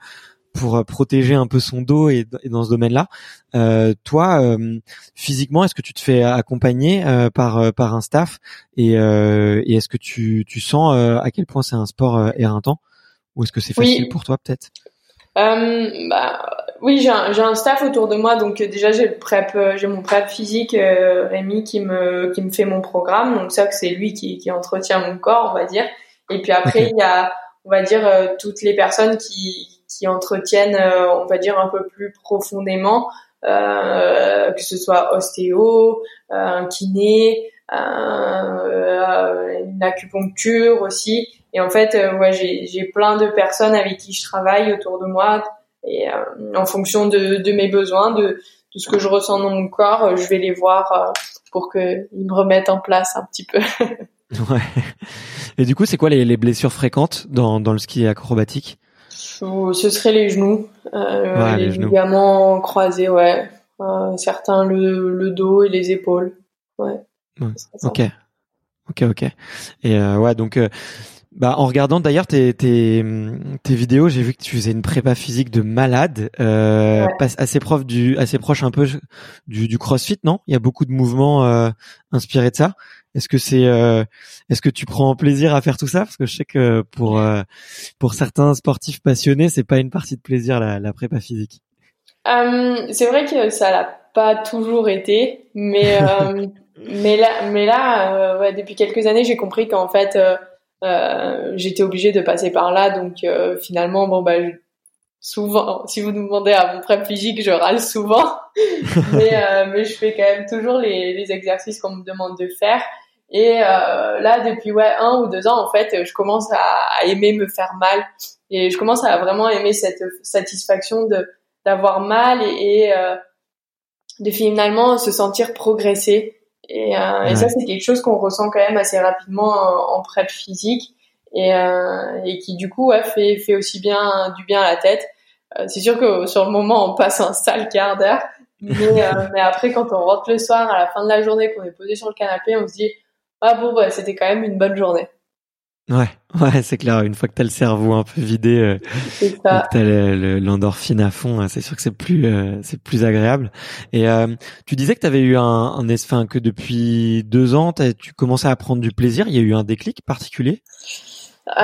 pour euh, protéger un peu son dos et, dans ce domaine-là. Euh, toi, euh, physiquement, est-ce que tu te fais accompagner euh, par par un staff? Et, et est-ce que tu, tu sens à quel point c'est un sport éreintant? Ou est-ce que c'est facile pour toi peut-être? Bah, oui, j'ai un, un staff autour de moi, donc déjà j'ai le prep, j'ai mon prep physique Rémi qui me qui me fait mon programme, donc ça que c'est lui qui, qui entretient mon corps, on va dire. Et puis après il y a, on va dire toutes les personnes qui qui entretiennent, euh, on va dire, un peu plus profondément, euh, que ce soit ostéo, euh, un kiné, une acupuncture aussi. Et en fait, ouais, j'ai plein de personnes avec qui je travaille autour de moi et en fonction de, de mes besoins, de, de ce que je ressens dans mon corps, je vais les voir pour qu'ils me remettent en place un petit peu. ouais. Et du coup, c'est quoi les, les blessures fréquentes dans, dans le ski acrobatique? Ce serait les genoux, euh, les, ligaments croisés, ouais. Euh, certains le, le, dos et les épaules, ouais. Ok, ok, ok. Et euh, ouais, donc. Bah, en regardant d'ailleurs tes, tes, tes vidéos, j'ai vu que tu faisais une prépa physique de malade, euh, assez proche du, assez proche un peu du, du CrossFit, non? Il y a beaucoup de mouvements euh, inspirés de ça. Est-ce que c'est, euh, est-ce que tu prends plaisir à faire tout ça? Parce que je sais que pour euh, pour certains sportifs passionnés, c'est pas une partie de plaisir la, la prépa physique. Euh, c'est vrai que ça l'a pas toujours été, mais mais là, mais là, ouais, depuis quelques années, j'ai compris qu'en fait, j'étais obligée de passer par là. Donc finalement, bon bah souvent, si vous nous demandez à mon prep physique, je râle souvent, mais, mais je fais quand même toujours les, les exercices qu'on me demande de faire. Et euh, là, depuis ouais un ou deux ans, en fait, je commence à, aimer me faire mal et je commence à vraiment aimer cette satisfaction de d'avoir mal et, et euh, de finalement se sentir progresser. Et, euh, et ça, c'est quelque chose qu'on ressent quand même assez rapidement en, en prep physique et, euh, et qui du coup ouais, fait fait aussi bien du bien à la tête. Euh, c'est sûr que sur le moment, on passe un sale quart d'heure, mais, euh, mais après, quand on rentre le soir à la fin de la journée, qu'on est posé sur le canapé, on se dit ah bon, bah, c'était quand même une bonne journée. Ouais, ouais, c'est clair. Une fois que t'as le cerveau un peu vidé, euh, que t'as l'endorphine à fond, hein, c'est sûr que c'est plus, euh, c'est plus agréable. Et euh, tu disais que t'avais eu un, un enfin, que depuis deux ans, tu commençais à prendre du plaisir. Il y a eu un déclic particulier?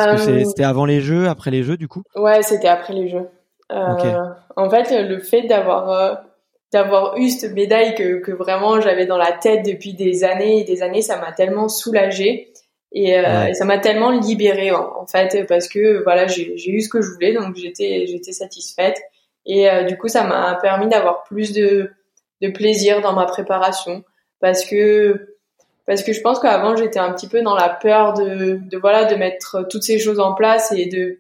C'était avant les jeux, après les jeux, du coup? Ouais, c'était après les jeux. En fait, le fait d'avoir d'avoir eu cette médaille que, que vraiment j'avais dans la tête depuis des années et des années, ça m'a tellement soulagée et, euh, ça m'a tellement libérée en, fait parce que voilà j'ai eu ce que je voulais donc j'étais j'étais satisfaite. Et euh, du coup ça m'a permis d'avoir plus de de plaisir dans ma préparation parce que parce que je pense qu'avant j'étais un petit peu dans la peur de de voilà de mettre toutes ces choses en place et de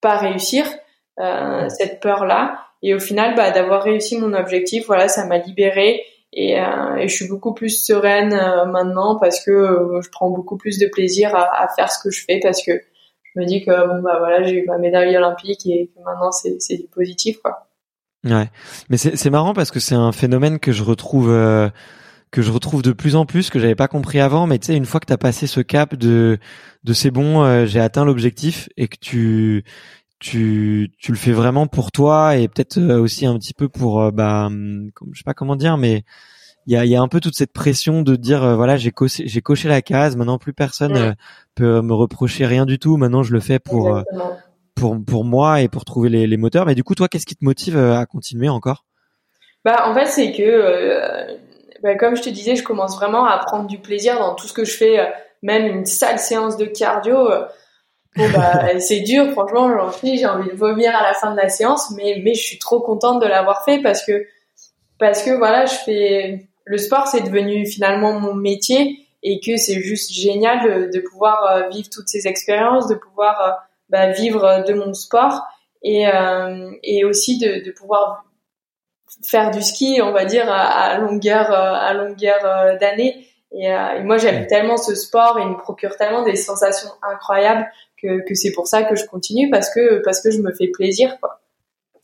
pas réussir euh, cette peur là et au final, bah, d'avoir réussi mon objectif, voilà, ça m'a libérée et, euh, et, je suis beaucoup plus sereine euh, maintenant parce que euh, je prends beaucoup plus de plaisir à, à, faire ce que je fais parce que je me dis que bon bah voilà, j'ai eu ma médaille olympique et que maintenant c'est c'est du positif quoi. Ouais, mais c'est c'est marrant parce que c'est un phénomène que je retrouve que je retrouve de plus en plus que j'avais pas compris avant mais tu sais une fois que tu as passé ce cap de de c'est bon j'ai atteint l'objectif et que tu tu tu le fais vraiment pour toi et peut-être aussi un petit peu pour bah hum, je sais pas comment dire mais il y a, y a un peu toute cette pression de dire voilà j'ai coché j'ai coché la case maintenant plus personne peut me reprocher rien du tout maintenant je le fais pour pour pour moi et pour trouver les, les moteurs. Mais du coup toi qu'est-ce qui te motive à continuer encore? Bah en fait c'est que bah, comme je te disais, je commence vraiment à prendre du plaisir dans tout ce que je fais, euh, même une sale séance de cardio. Euh, bon bah c'est dur, franchement, j'en suis, j'ai envie de vomir à la fin de la séance, mais mais je suis trop contente de l'avoir fait parce que parce que voilà, je fais le sport, c'est devenu finalement mon métier et que c'est juste génial de, pouvoir euh, vivre toutes ces expériences, de pouvoir bah, vivre de mon sport et et aussi de, de pouvoir faire du ski, on va dire, à, longueur, euh, à longueur euh, d'année. Euh, et, moi, j'aime tellement ce sport il me procure tellement des sensations incroyables que, que c'est pour ça que je continue parce que parce que je me fais plaisir, quoi.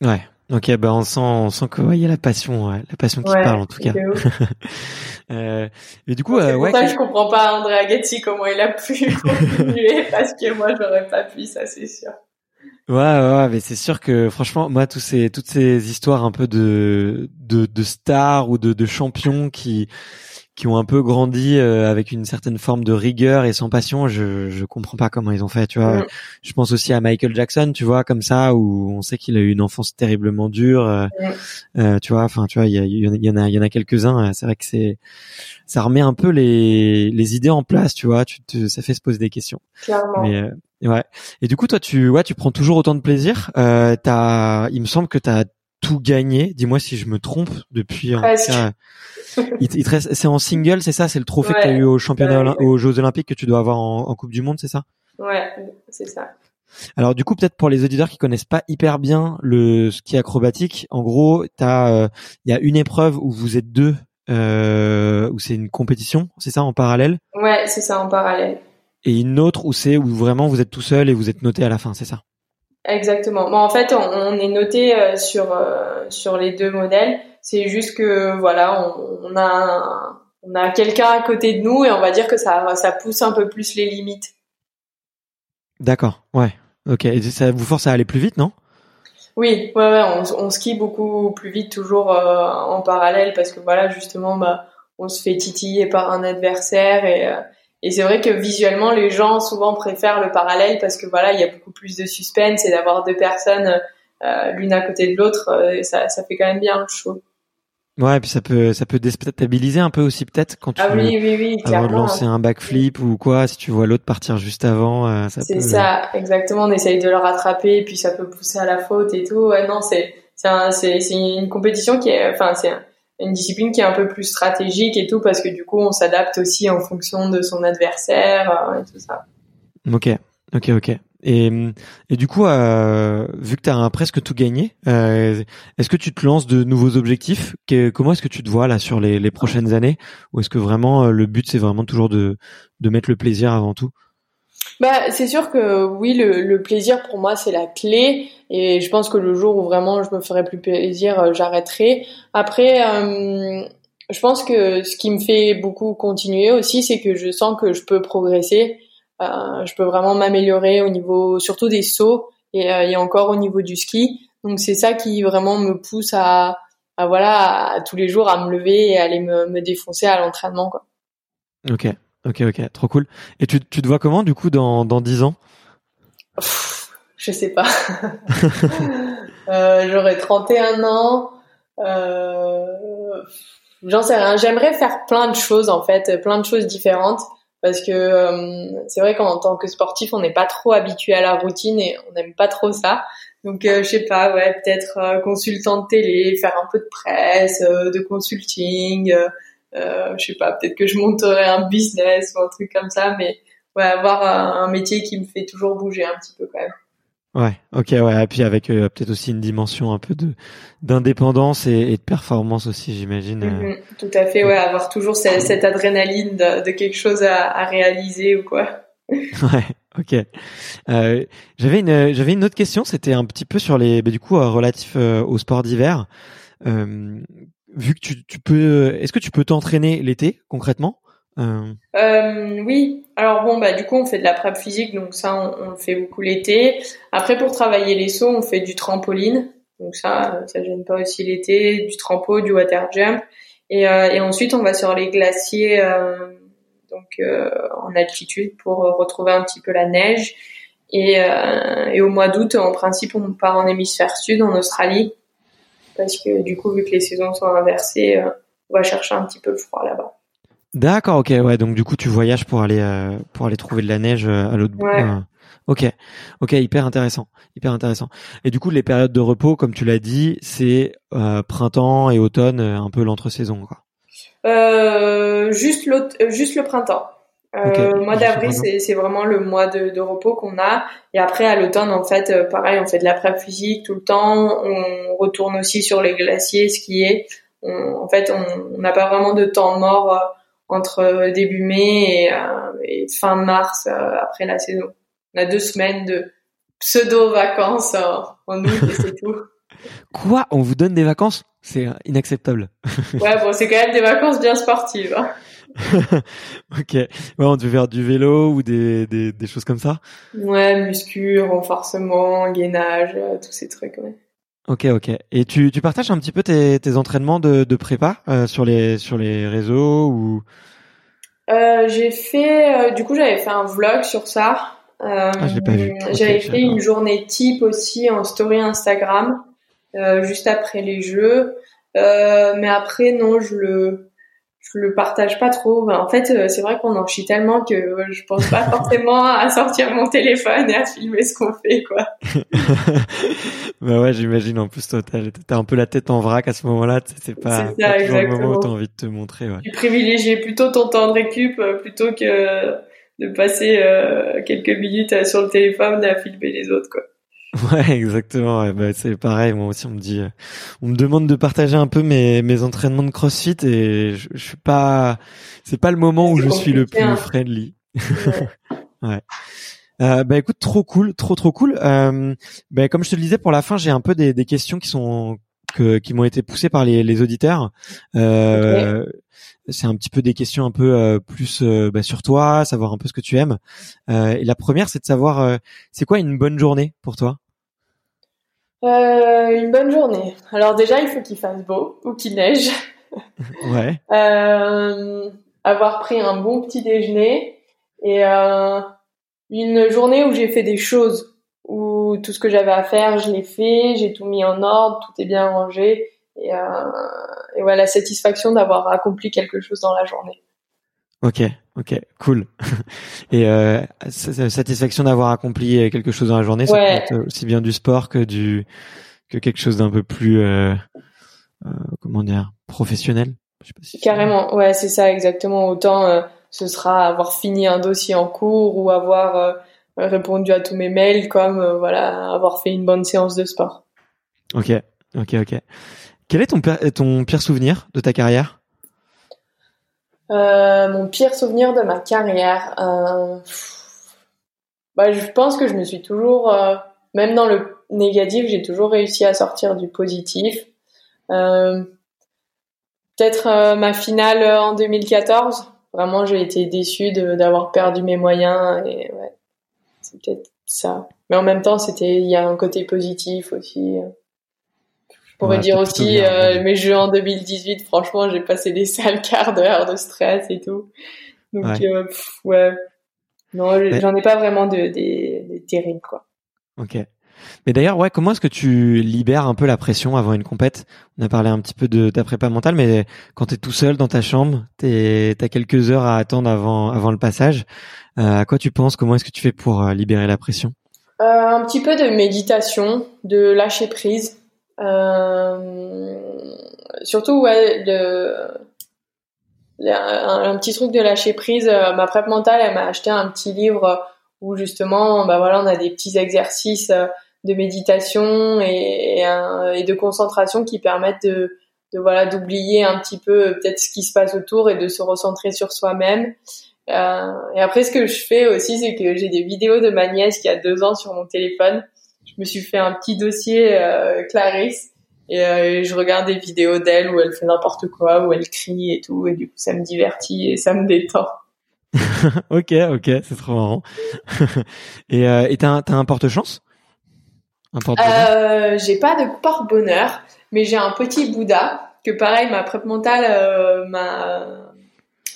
Ouais. Ok, ben on sent, on sent que il y a la passion, la passion qui parle en tout cas. euh, mais du coup, c'est pour ça que je comprends pas André Agassi comment il a pu continuer parce que moi j'aurais pas pu, ça c'est sûr. Ouais, ouais, mais c'est sûr que franchement, moi, tous ces, toutes ces histoires un peu de, de, de stars ou de, de champions qui, qui ont un peu grandi euh, avec une certaine forme de rigueur et sans passion, je je comprends pas comment ils ont fait, tu vois. Mm. Je pense aussi à Michael Jackson, tu vois, comme ça où on sait qu'il a eu une enfance terriblement dure, euh, mm. euh, tu vois. Enfin, tu vois, il y, y, en a il y en a quelques-uns. C'est vrai que c'est ça remet un peu les les idées en place, tu vois. Tu te, ça fait se poser des questions. Clairement. Mais, Ouais. Et du coup, toi, tu, ouais, tu prends toujours autant de plaisir. Euh, t'as, il me semble que tu as tout gagné. Dis-moi si je me trompe depuis. c'est en single, c'est ça? C'est le trophée que tu as eu au championnat, aux Jeux Olympiques que tu dois avoir en, Coupe du Monde, c'est ça? Ouais, c'est ça. Alors du coup, peut-être pour les auditeurs qui connaissent pas hyper bien le ski acrobatique, en gros, t'as, euh, il y a une épreuve où vous êtes deux, euh, où c'est une compétition, c'est ça en parallèle? Ouais, c'est ça en parallèle. Et une autre où c'est où vraiment vous êtes tout seul et vous êtes noté à la fin, c'est ça? Exactement. Bon, en fait, on, est noté euh, sur euh, sur les deux modèles. C'est juste que voilà, on, a on a quelqu'un à côté de nous et on va dire que ça ça pousse un peu plus les limites. D'accord. Ouais. Ok. Et ça vous force à aller plus vite, non? Oui. Ouais. ouais on, on, skie beaucoup plus vite toujours euh, en parallèle parce que voilà, justement, bah, on se fait titiller par un adversaire et et c'est vrai que visuellement, les gens souvent préfèrent le parallèle parce que voilà, il y a beaucoup plus de suspense et d'avoir deux personnes euh, l'une à côté de l'autre, euh, ça, ça fait quand même bien le show. Ouais, et puis ça peut ça peut déstabiliser un peu aussi peut-être quand tu ah oui, oui, oui, avant de lancer un backflip ou quoi, si tu vois l'autre partir juste avant, euh, ça C'est ça, exactement. On essaye de le rattraper et puis ça peut pousser à la faute et tout. Ouais, non, c'est c'est c'est une compétition qui est, enfin c'est une discipline qui est un peu plus stratégique et tout parce que du coup on s'adapte aussi en fonction de son adversaire euh, et tout ça. Ok, ok, ok. Et, et du coup, euh, vu que tu as presque tout gagné, euh, est-ce que tu te lances de nouveaux objectifs? Comment est-ce que tu te vois là sur les, les prochaines années? Ou est-ce que vraiment le but c'est vraiment toujours de, de mettre le plaisir avant tout? Bah, c'est sûr que oui, le, le plaisir pour moi c'est la clé, et je pense que le jour où vraiment je me ferai plus plaisir, euh, j'arrêterai. Après, euh, je pense que ce qui me fait beaucoup continuer aussi, c'est que je sens que je peux progresser, euh, je peux vraiment m'améliorer au niveau, surtout des sauts et, euh, et encore au niveau du ski. Donc c'est ça qui vraiment me pousse à, à voilà, à, tous les jours à me lever et à aller me, me défoncer à l'entraînement, quoi. Ok. Ok, ok, trop cool. Et tu, tu te vois comment du coup dans dans dix ans? Je sais pas. euh, J'aurai 31 ans. Euh, J'en sais rien. J'aimerais faire plein de choses en fait, plein de choses différentes. Parce que euh, c'est vrai qu'en tant que sportif, on n'est pas trop habitué à la routine et on n'aime pas trop ça. Donc euh, je sais pas, ouais, peut-être consultant de télé, faire un peu de presse, de consulting, euh, je sais pas, peut-être que je monterai un business ou un truc comme ça, mais ouais, avoir un, métier qui me fait toujours bouger un petit peu quand même. Ouais, ok, ouais, et puis avec euh, peut-être aussi une dimension un peu de d'indépendance et, de performance aussi, j'imagine. Euh. Mhm, tout à fait, ouais, avoir toujours cette, cette adrénaline de, de, quelque chose à, à, réaliser ou quoi. ouais, ok. Euh, j'avais une j'avais une autre question, c'était un petit peu sur les, bah, du coup, relatif au sport d'hiver. Euh, vu que tu, peux, est-ce que tu peux t'entraîner l'été concrètement? Euh... Oui. Alors bon, bah du coup, on fait de la prep physique, donc ça, on, le fait beaucoup l'été. Après, pour travailler les sauts, on fait du trampoline. Donc ça, ça gêne pas aussi l'été, du trampo, du water jump. Et, euh, et ensuite, on va sur les glaciers, euh, donc euh, en altitude, pour retrouver un petit peu la neige. Et, et au mois d'août, en principe, on part en hémisphère sud, en Australie, parce que du coup, vu que les saisons sont inversées, on va chercher un petit peu le froid là-bas. D'accord, ok, ouais. Donc du coup, tu voyages pour aller pour aller trouver de la neige à l'autre bout. Ouais. Ok, ok, hyper intéressant, hyper intéressant. Et du coup, les périodes de repos, comme tu l'as dit, c'est euh, printemps et automne, euh, un peu l'entre-saison, quoi. Euh, juste le printemps. Okay. Le mois d'avril, c'est vraiment le mois de, de repos qu'on a. Et après, à l'automne, en fait, pareil, on fait de la prep physique tout le temps. On retourne aussi sur les glaciers, skier. On, en fait, on n'a pas vraiment de temps mort entre début mai et, et fin mars après la saison. On a deux semaines de pseudo-vacances en août et c'est tout. Quoi On vous donne des vacances? C'est inacceptable. ouais, bon, c'est quand même des vacances bien sportives. Hein. ok. Ouais, on devait faire du vélo ou des, des, des choses comme ça? Ouais, muscu, renforcement, gainage, euh, tous ces trucs, ouais. Ok, ok. Et tu, tu partages un petit peu tes, tes entraînements de, de prépa euh, sur les sur les réseaux ou? Euh, J'ai fait, euh, du coup, j'avais fait un vlog sur ça. Ah, J'avais okay, fait une journée type aussi en story Instagram juste après les jeux, mais après non, je le je le partage pas trop. En fait, euh, c'est vrai qu'on en chie tellement que je pense pas forcément à sortir mon téléphone et à filmer ce qu'on fait, quoi. bah ouais, j'imagine. En plus, toi, t'as un peu la tête en vrac à ce moment-là. C'est pas, ça, pas toujours le moment où t'as envie de te montrer. Ouais. Tu privilégies plutôt ton temps de récup plutôt que de passer euh, quelques minutes euh, sur le téléphone à filmer les autres quoi. Ouais, exactement. Ouais, bah, c'est pareil. Moi aussi, on me dit, on me demande de partager un peu mes mes entraînements de CrossFit et je, je suis pas, c'est pas le moment où je suis le plus hein. friendly. Ouais. ouais. Euh, bah écoute, trop cool, trop trop cool. Euh, bah, comme je te le disais pour la fin, j'ai un peu des, des questions qui sont que, qui m'ont été poussées par les, les auditeurs. Euh, okay c'est un petit peu des questions un peu euh, plus euh, bah, sur toi, savoir un peu ce que tu aimes. Euh, et la première, c'est de savoir, c'est quoi une bonne journée pour toi? Une bonne journée. Alors déjà, il faut qu'il fasse beau ou qu'il neige. ouais. avoir pris un bon petit déjeuner et une journée où j'ai fait des choses, où tout ce que j'avais à faire, je l'ai fait, j'ai tout mis en ordre, tout est bien rangé et, euh, et ouais, la satisfaction d'avoir accompli quelque chose dans la journée. Ok, ok, cool. Et euh, satisfaction d'avoir accompli quelque chose dans la journée, ça ouais. peut être aussi bien du sport que du que quelque chose d'un peu plus euh, euh, comment dire professionnel. Je sais pas si Carrément, ouais, c'est ça exactement. Autant ce sera avoir fini un dossier en cours ou avoir répondu à tous mes mails, comme euh, voilà avoir fait une bonne séance de sport. Ok, ok, ok. Quel est ton, ton pire souvenir de ta carrière? Euh, Mon pire souvenir de ma carrière, euh... bah, je pense que je me suis toujours, euh... même dans le négatif, j'ai toujours réussi à sortir du positif. Euh... Peut-être euh, ma finale en 2014. Vraiment, j'ai été déçue d'avoir perdu mes moyens et ouais, c'est peut-être ça. Mais en même temps, c'était il y a un côté positif aussi. Pourrais ouais, dire aussi euh, mes jeux en 2018 franchement j'ai passé des sales quarts d'heure de stress et tout. Donc ouais, euh, pff, ouais. non j'en ai pas vraiment de des de terribles quoi. Ok. Mais d'ailleurs ouais comment est-ce que tu libères un peu la pression avant une compète? On a parlé un petit peu de ta prépa mentale mais quand t'es tout seul dans ta chambre t'es t'as quelques heures à attendre avant avant le passage à quoi tu penses? Comment est-ce que tu fais pour euh, libérer la pression? Un petit peu de méditation de lâcher prise euh, surtout, ouais, un, petit truc de lâcher prise. Euh, ma prep mentale, elle m'a acheté un petit livre où justement, bah voilà, on a des petits exercices euh, de méditation et, de concentration qui permettent de voilà d'oublier un petit peu peut-être ce qui se passe autour et de se recentrer sur soi-même. Euh, et après, ce que je fais aussi, c'est que j'ai des vidéos de ma nièce qui a deux ans sur mon téléphone. Je me suis fait un petit dossier euh, Clarisse. Et, je regarde des vidéos d'elle où elle fait n'importe quoi, où elle crie et tout, et du coup ça me divertit et ça me détend. ok, ok, c'est trop marrant. et et t'as un porte-chance? Euh, J'ai pas de porte-bonheur, mais j'ai un petit Bouddha que pareil ma prep mentale euh, m'a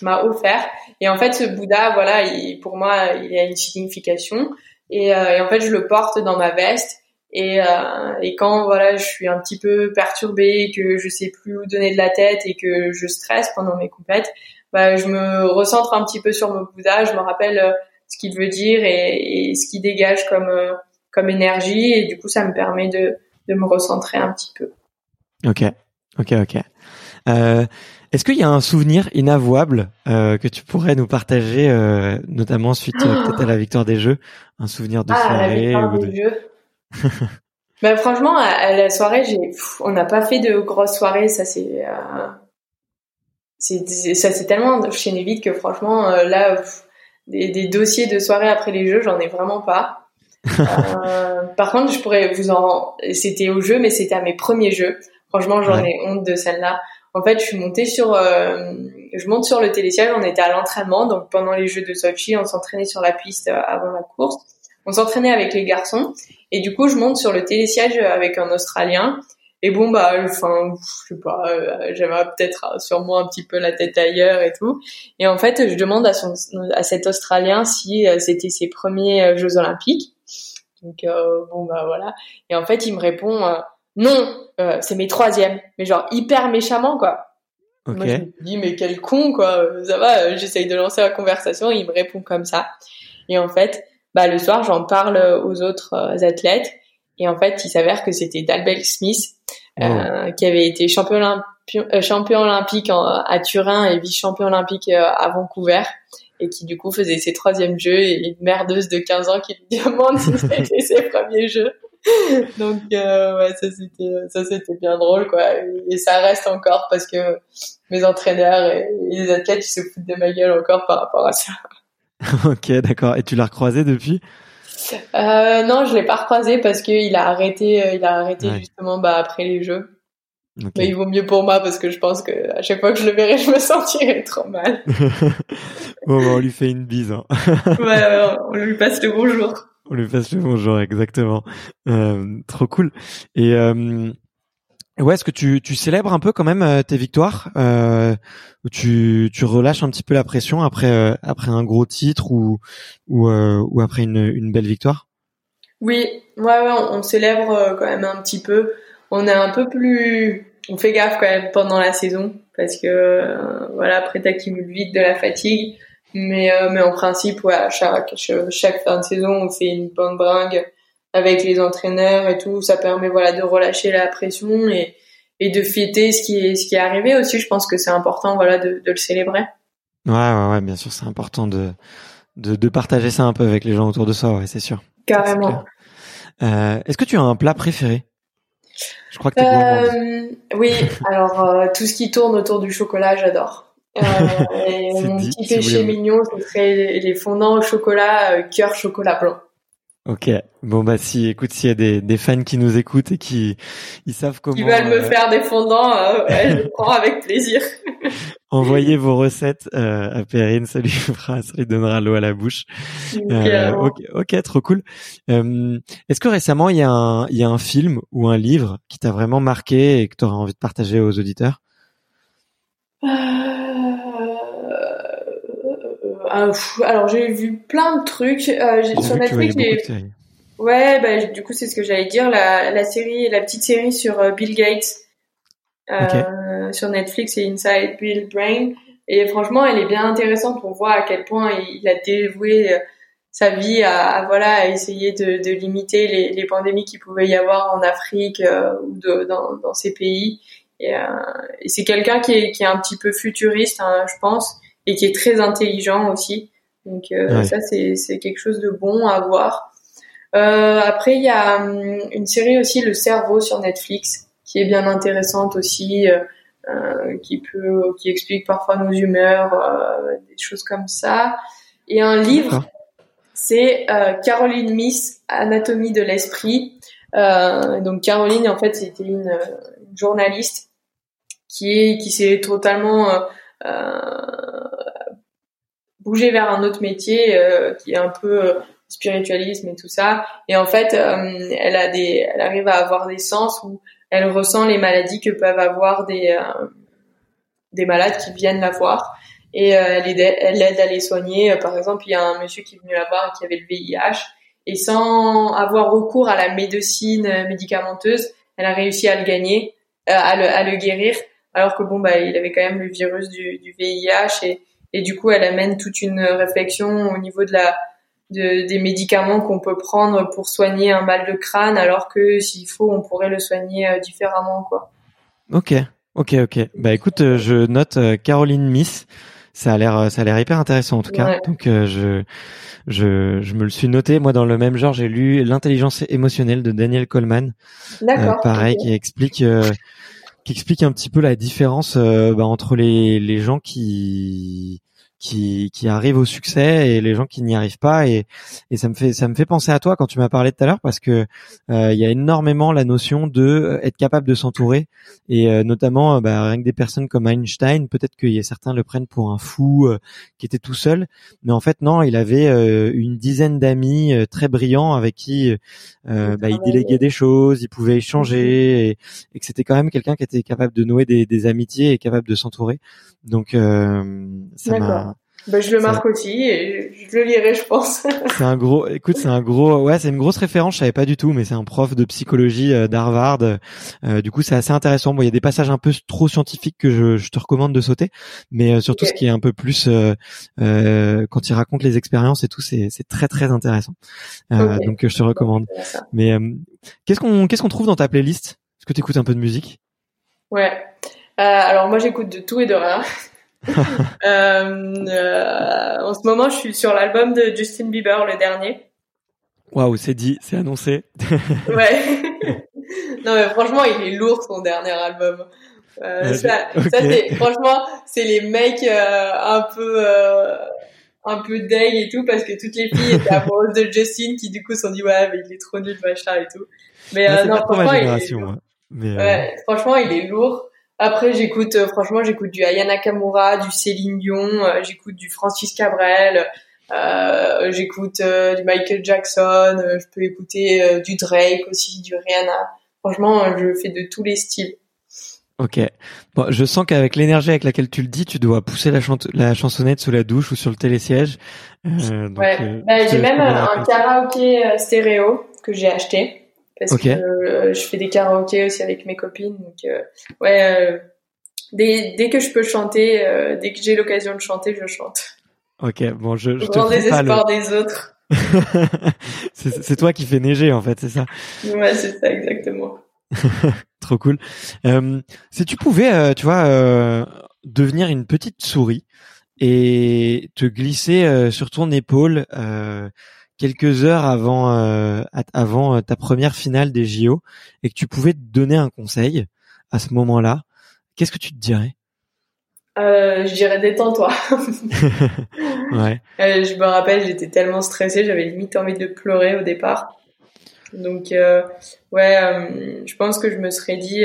m'a offert. Et en fait, ce Bouddha, voilà, il, pour moi, il a une signification. Et, euh, et, en fait, je le porte dans ma veste. Et, euh, et quand voilà, je suis un petit peu perturbée, que je sais plus où donner de la tête et que je stresse pendant mes compètes, bah, je me recentre un petit peu sur mon Bouddha. Je me rappelle euh, ce qu'il veut dire et, ce qu'il dégage comme comme énergie. Et du coup, ça me permet de de me recentrer un petit peu. Ok, ok, ok. Euh, Est-ce qu'il y a un souvenir inavouable euh, que tu pourrais nous partager, euh, notamment suite euh, peut-être à la victoire des Jeux, un souvenir de ah, soirée la ou des Jeux. ben, franchement, à, la soirée, j'ai, on n'a pas fait de grosses soirées. Ça c'est, euh, c'est, ça s'est tellement enchaîné vite que franchement, là, des, des, dossiers de soirée après les Jeux, j'en ai vraiment pas. par contre, je pourrais vous en, c'était au jeu, mais c'était à mes premiers Jeux. Franchement, j'en ai honte de celle-là. En fait, je suis montée sur, euh, je monte sur le télésiège. On était à l'entraînement, donc pendant les Jeux de Sochi, on s'entraînait sur la piste euh, avant la course. On s'entraînait avec les garçons, et du coup, je monte sur le télésiège avec un Australien. Et bon bah, enfin, je sais pas, euh, j'avais peut-être sur moi un petit peu la tête ailleurs et tout. Et en fait, je demande à son, à cet Australien si c'était ses premiers Jeux Olympiques. Donc bon bah voilà. Et en fait, il me répond non, euh, c'est mes troisièmes, mais genre hyper méchamment quoi. Moi je me dis mais quel con quoi, euh, ça va, euh, j'essaye de lancer la conversation, et il me répond comme ça. Et en fait, bah le soir j'en parle aux autres athlètes et en fait il s'avère que c'était Dalbel Smith oh. qui avait été champion, champion olympique à Turin et vice-champion olympique à Vancouver et qui du coup faisait ses troisièmes jeux et une merdeuse de 15 ans qui lui demande si c'était ses premiers jeux. Donc euh, ouais, ça c'était ça c'était bien drôle quoi. Et, ça reste encore parce que mes entraîneurs et, les athlètes ils se foutent de ma gueule encore par rapport à ça. ok, d'accord. Et tu l'as recroisé depuis? Euh, Non, je l'ai pas recroisé parce qu'il a arrêté, euh, il a arrêté justement bah, après les jeux. Mais il vaut mieux pour moi parce que je pense que à chaque fois que je le verrai, je me sentirai trop mal. bon, bah, on lui fait une bise. Hein. ouais, on lui passe le bonjour. On lui passe le bonjour, exactement. Euh, trop cool. Et euh, ouais, est-ce que tu, tu célèbres un peu quand même euh, tes victoires euh, tu, tu relâches un petit peu la pression après euh, après un gros titre ou ou, euh, ou après une, une belle victoire? Oui, ouais, ouais on, célèbre quand même un petit peu. On est un peu plus, on fait gaffe quand même pendant la saison parce que voilà après t'accumules vite de la fatigue. Mais, euh, mais en principe, ouais, chaque, chaque fin de saison, on fait une bonne bringue avec les entraîneurs et tout. Ça permet, voilà, de relâcher la pression et, et de fêter ce qui est, ce qui est arrivé aussi. Je pense que c'est important, voilà, de, de le célébrer. Ouais, ouais, ouais, bien sûr, c'est important de, de, de, partager ça un peu avec les gens autour de soi, ouais, c'est sûr. Carrément. Euh, Est-ce que tu as un plat préféré? Je crois que tu euh, Oui, alors euh, tout ce qui tourne autour du chocolat, j'adore. Euh, mon petit péché mignon, ce serait les fondants au chocolat, euh, cœur chocolat blanc. Ok, bon bah si, écoute, s'il y a des, des fans qui nous écoutent et qui ils savent comment. Ils veulent me euh, faire des fondants, euh, ouais, je prends avec plaisir. Envoyez vos recettes euh, à Perrine, ça lui fera, ça lui donnera l'eau à la bouche. ok, ok, trop cool. Est-ce que récemment il y a un il y a un film ou un livre qui t'a vraiment marqué et que tu auras envie de partager aux auditeurs? Euh, alors j'ai vu plein de trucs euh, sur Netflix. Ouais, bah, du coup c'est ce que j'allais dire. La, la série, la petite série sur euh, Bill Gates euh, sur Netflix, c'est Inside Bill Brain. Et franchement, elle est bien intéressante. On voit à quel point il a dévoué sa vie à, à, voilà à essayer de, de limiter les, les, pandémies qu'il pouvait y avoir en Afrique ou de, dans, dans ces pays. Et, et c'est quelqu'un qui est, qui est un petit peu futuriste, hein, je pense et qui est très intelligent aussi. Donc euh, ça c'est c'est quelque chose de bon à voir. Euh, après il y a hum, une série aussi Le cerveau sur Netflix qui est bien intéressante aussi, euh, euh qui peut qui explique parfois nos humeurs, euh, des choses comme ça. Et un livre, c'est Caroline Miss Anatomie de l'esprit. donc Caroline, en fait, c'était une, une, journaliste qui est qui s'est totalement bougée vers un autre métier qui est un peu spiritualisme et tout ça. Et en fait, elle a des, elle arrive à avoir des sens où elle ressent les maladies que peuvent avoir des des malades qui viennent la voir et euh, elle, aide, elle aide à les soigner. Euh, par exemple, il y a un monsieur qui est venu la voir qui avait le VIH et sans avoir recours à la médecine euh, médicamenteuse, elle a réussi à le gagner, à, le, à le guérir, alors que bon bah il avait quand même le virus du, du VIH et, et du coup elle amène toute une réflexion au niveau de la de, des médicaments qu'on peut prendre pour soigner un mal de crâne, alors que s'il faut on pourrait le soigner différemment quoi. Ok, ok, ok. Bah écoute, je note Caroline Miss ça a l'air ça a l'air hyper intéressant en tout cas. Donc euh, je je je me le suis noté. Moi dans le même genre, j'ai lu l'intelligence émotionnelle de Daniel Coleman. D'accord. Euh, pareil qui explique euh, qui explique un petit peu la différence bah, entre les les gens qui qui, qui arrivent au succès et les gens qui n'y arrivent pas. Et, et ça me fait ça me fait penser à toi quand tu m'as parlé tout à l'heure parce que euh, il y a énormément la notion de euh, être capable de s'entourer. Et euh, notamment bah, rien que des personnes comme Einstein peut-être que certains le prennent pour un fou qui était tout seul. Mais en fait non il avait une dizaine d'amis très brillants avec qui bah, il déléguait des choses il pouvait échanger et, et que c'était quand même quelqu'un qui était capable de nouer des, des amitiés et capable de s'entourer. Donc ça m'a bah, je le marque aussi et je le lirai, je pense. c'est un gros, écoute, c'est un gros, ouais, c'est une grosse référence. Je savais pas du tout, mais c'est un prof de psychologie euh, d'Harvard. Euh, du coup, c'est assez intéressant. Bon, il y a des passages un peu trop scientifiques que je, je te recommande de sauter, mais euh, surtout ce qui est un peu plus euh, euh, quand il raconte les expériences et tout, c'est c'est très très intéressant. Donc, je te recommande. Mais qu'est-ce qu'on qu'est-ce qu'on trouve dans ta playlist? Est-ce que tu écoutes un peu de musique? Ouais. alors moi, j'écoute de tout et de rien. Euh, euh, en ce moment, je suis sur l'album de Justin Bieber, le dernier. Waouh, c'est dit, c'est annoncé. ouais. non mais franchement, il est lourd son dernier album. Euh, ça, ça c'est franchement, c'est les mecs euh, un peu euh, un peu deg et tout parce que toutes les filles étaient amoureuses de Justin qui du coup se sont dit ouais mais il est trop nul machin et tout. Mais non, franchement, il est... Hein. mais, ouais, franchement, il est lourd. Après, j'écoute, euh, franchement, j'écoute du Ayana Nakamura, du Céline Dion, euh, j'écoute du Francis Cabrel, euh, j'écoute du Michael Jackson, je peux écouter du Drake aussi, du Rihanna. Franchement, je fais de tous les styles. Ok. Bon, je sens qu'avec l'énergie avec laquelle tu le dis, tu dois pousser la, la chansonnette sous la douche ou sur le télésiège. Ouais. Bah, j'ai même un karaoké stéréo que j'ai acheté parce que euh, je fais des karaokés aussi avec mes copines. Donc euh, ouais, euh, dès, dès que je peux chanter, dès que j'ai l'occasion de chanter, je chante. Ok, bon, je, je te Dans désespoir des autres. c'est toi qui fais neiger en fait, c'est ça Ouais, c'est ça exactement. Trop cool. Euh, si tu pouvais, tu vois, euh, devenir une petite souris et te glisser sur ton épaule quelques heures avant euh, avant euh, ta première finale des JO et que tu pouvais te donner un conseil à ce moment-là, qu'est-ce que tu te dirais? Euh, Je dirais détends-toi. ouais. Euh, je me rappelle, j'étais tellement stressée, j'avais limite envie de pleurer au départ. Donc ouais, je pense que je me serais dit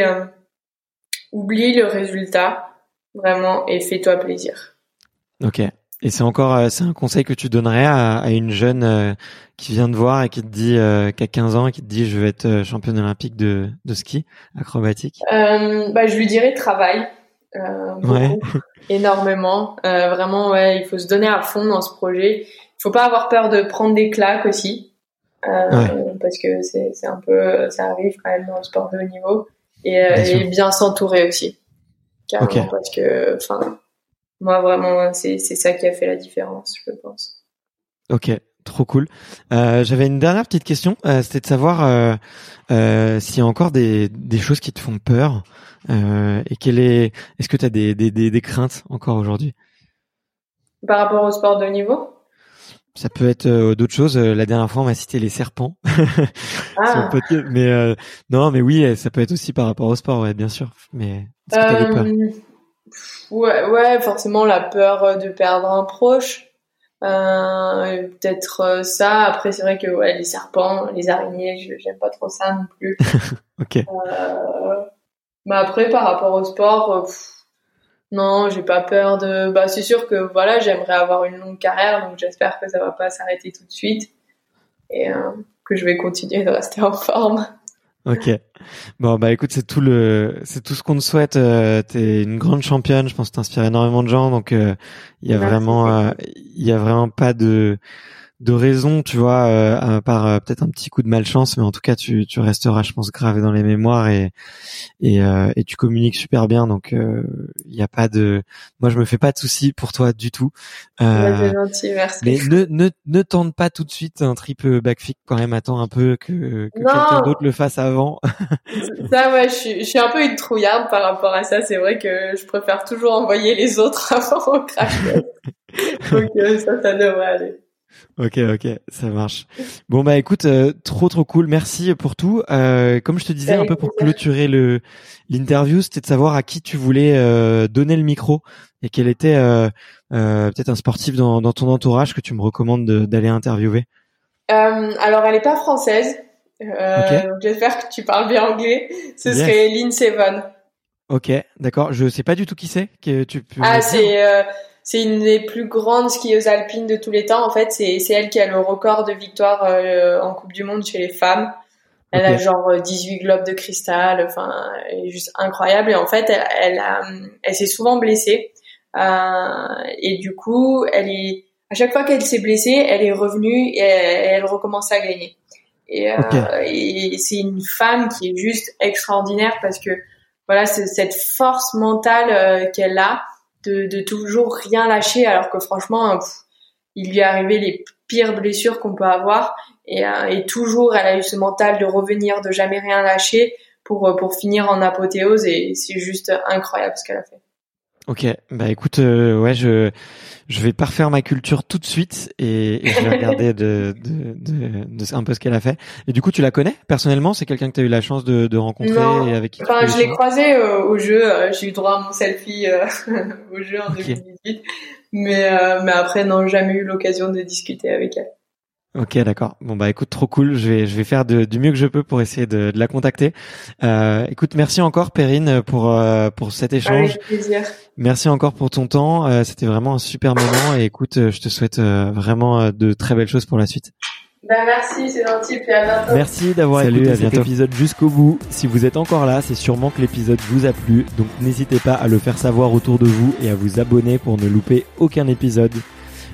oublie le résultat vraiment et fais-toi plaisir. Ok. Et c'est encore, euh, c'est un conseil que tu donnerais à, à une jeune euh, qui vient de voir et qui te dit, euh, qui a 15 ans et qui te dit, je veux être championne olympique de, de ski acrobatique? Euh, bah, je lui dirais travail, euh, beaucoup, énormément. vraiment, ouais, il faut se donner à fond dans ce projet. Il faut pas avoir peur de prendre des claques aussi, parce que c'est, c'est un peu, ça arrive quand même dans le sport de haut niveau, et, et bien s'entourer aussi, carrément, parce que, enfin moi, vraiment, c'est ça qui a fait la différence, je pense. Ok, trop cool. Euh, J'avais une dernière petite question, euh, c'était de savoir euh, s'il y a encore des, des choses qui te font peur et quelle est, est-ce que tu as des, des, des, craintes encore aujourd'hui? Par rapport au sport de niveau? Ça peut être d'autres choses. La dernière fois, on m'a cité les serpents. ah. mais non, mais oui, ça peut être aussi par rapport au sport, ouais, bien sûr. Mais est-ce que Ouais, ouais, forcément la peur de perdre un proche. Euh, peut-être ça. Après, c'est vrai que ouais, les serpents, les araignées, je j'aime pas trop ça non plus. ok. mais après, par rapport au sport, non, j'ai pas peur de. Bah, c'est sûr que voilà, j'aimerais avoir une longue carrière, donc j'espère que ça va pas s'arrêter tout de suite et que je vais continuer de rester en forme. Ok. Bon bah écoute, c'est tout le, c'est tout ce qu'on te souhaite. Euh, T'es une grande championne. Je pense que t'inspires énormément de gens, donc il euh, y a vraiment, il y a vraiment pas de de raison, tu vois, euh, à part euh, peut-être un petit coup de malchance, mais en tout cas, tu, tu resteras, je pense, gravé dans les mémoires et et, euh, et tu communiques super bien, donc il n'y a pas de, moi, je me fais pas de soucis pour toi du tout. c'est gentil, merci. Mais ne ne ne tente pas tout de suite un triple backflip quand même. Attends un peu que, que quelqu'un d'autre le fasse avant. ça, ouais, je suis, je suis un peu une trouillarde par rapport à ça. C'est vrai que je préfère toujours envoyer les autres avant au crash donc ça, ça devrait aller. Ok, ok, ça marche. Bon bah écoute, euh, trop trop cool. Merci pour tout. Euh, comme je te disais un peu pour clôturer le l'interview, c'était de savoir à qui tu voulais euh, donner le micro et quel était peut-être un sportif dans, dans, ton entourage que tu me recommandes d'aller interviewer. alors elle est pas française. J'espère que tu parles bien anglais. Ce serait Lynn Seven. Ok, d'accord. Je sais pas du tout qui c'est. Que tu peux. Ah c'est c'est une des plus grandes skieuses alpines de tous les temps. En fait, c'est elle qui a le record de victoire euh, en Coupe du Monde chez les femmes. Elle a genre 18 euh, globes de cristal. Enfin, elle est juste incroyable. Et en fait, elle, elle, elle s'est souvent blessée. Euh, et du coup, elle est à chaque fois qu'elle s'est blessée, elle est revenue et elle, recommence à gagner. Et, euh, et c'est une femme qui est juste extraordinaire parce que voilà, c'est cette force mentale euh, qu'elle a de, de, toujours rien lâcher alors que franchement il lui est arrivé les pires blessures qu'on peut avoir. Et, euh, et, toujours elle a eu ce mental de revenir de jamais rien lâcher pour euh, pour finir en apothéose. Et c'est juste incroyable ce qu'elle a fait. Ok, bah écoute, euh, ouais, je je vais parfaire ma culture tout de suite et, je vais regarder de, de, de, de, un peu ce qu'elle a fait. Et du coup, tu la connais personnellement? C'est quelqu'un que tu as eu la chance de, de rencontrer et avec qui Enfin, je l'ai croisé euh, au jeu. Euh, j'ai eu droit à mon selfie euh, au jeu en 2018. Mais, mais après, non, jamais eu l'occasion de discuter avec elle. Ok, d'accord. Bon bah écoute, trop cool. Je vais je vais faire de, du mieux que je peux pour essayer de, de la contacter. Euh, écoute, merci encore Perrine pour euh, pour cet échange. Avec plaisir. Merci encore pour ton temps. Euh, C'était vraiment un super moment et écoute, euh, je te souhaite euh, vraiment de très belles choses pour la suite. Ben merci, c'est gentil. Puis à bientôt. Merci d'avoir écouté cet épisode jusqu'au bout. Si vous êtes encore là, c'est sûrement que l'épisode vous a plu. Donc n'hésitez pas à le faire savoir autour de vous et à vous abonner pour ne louper aucun épisode.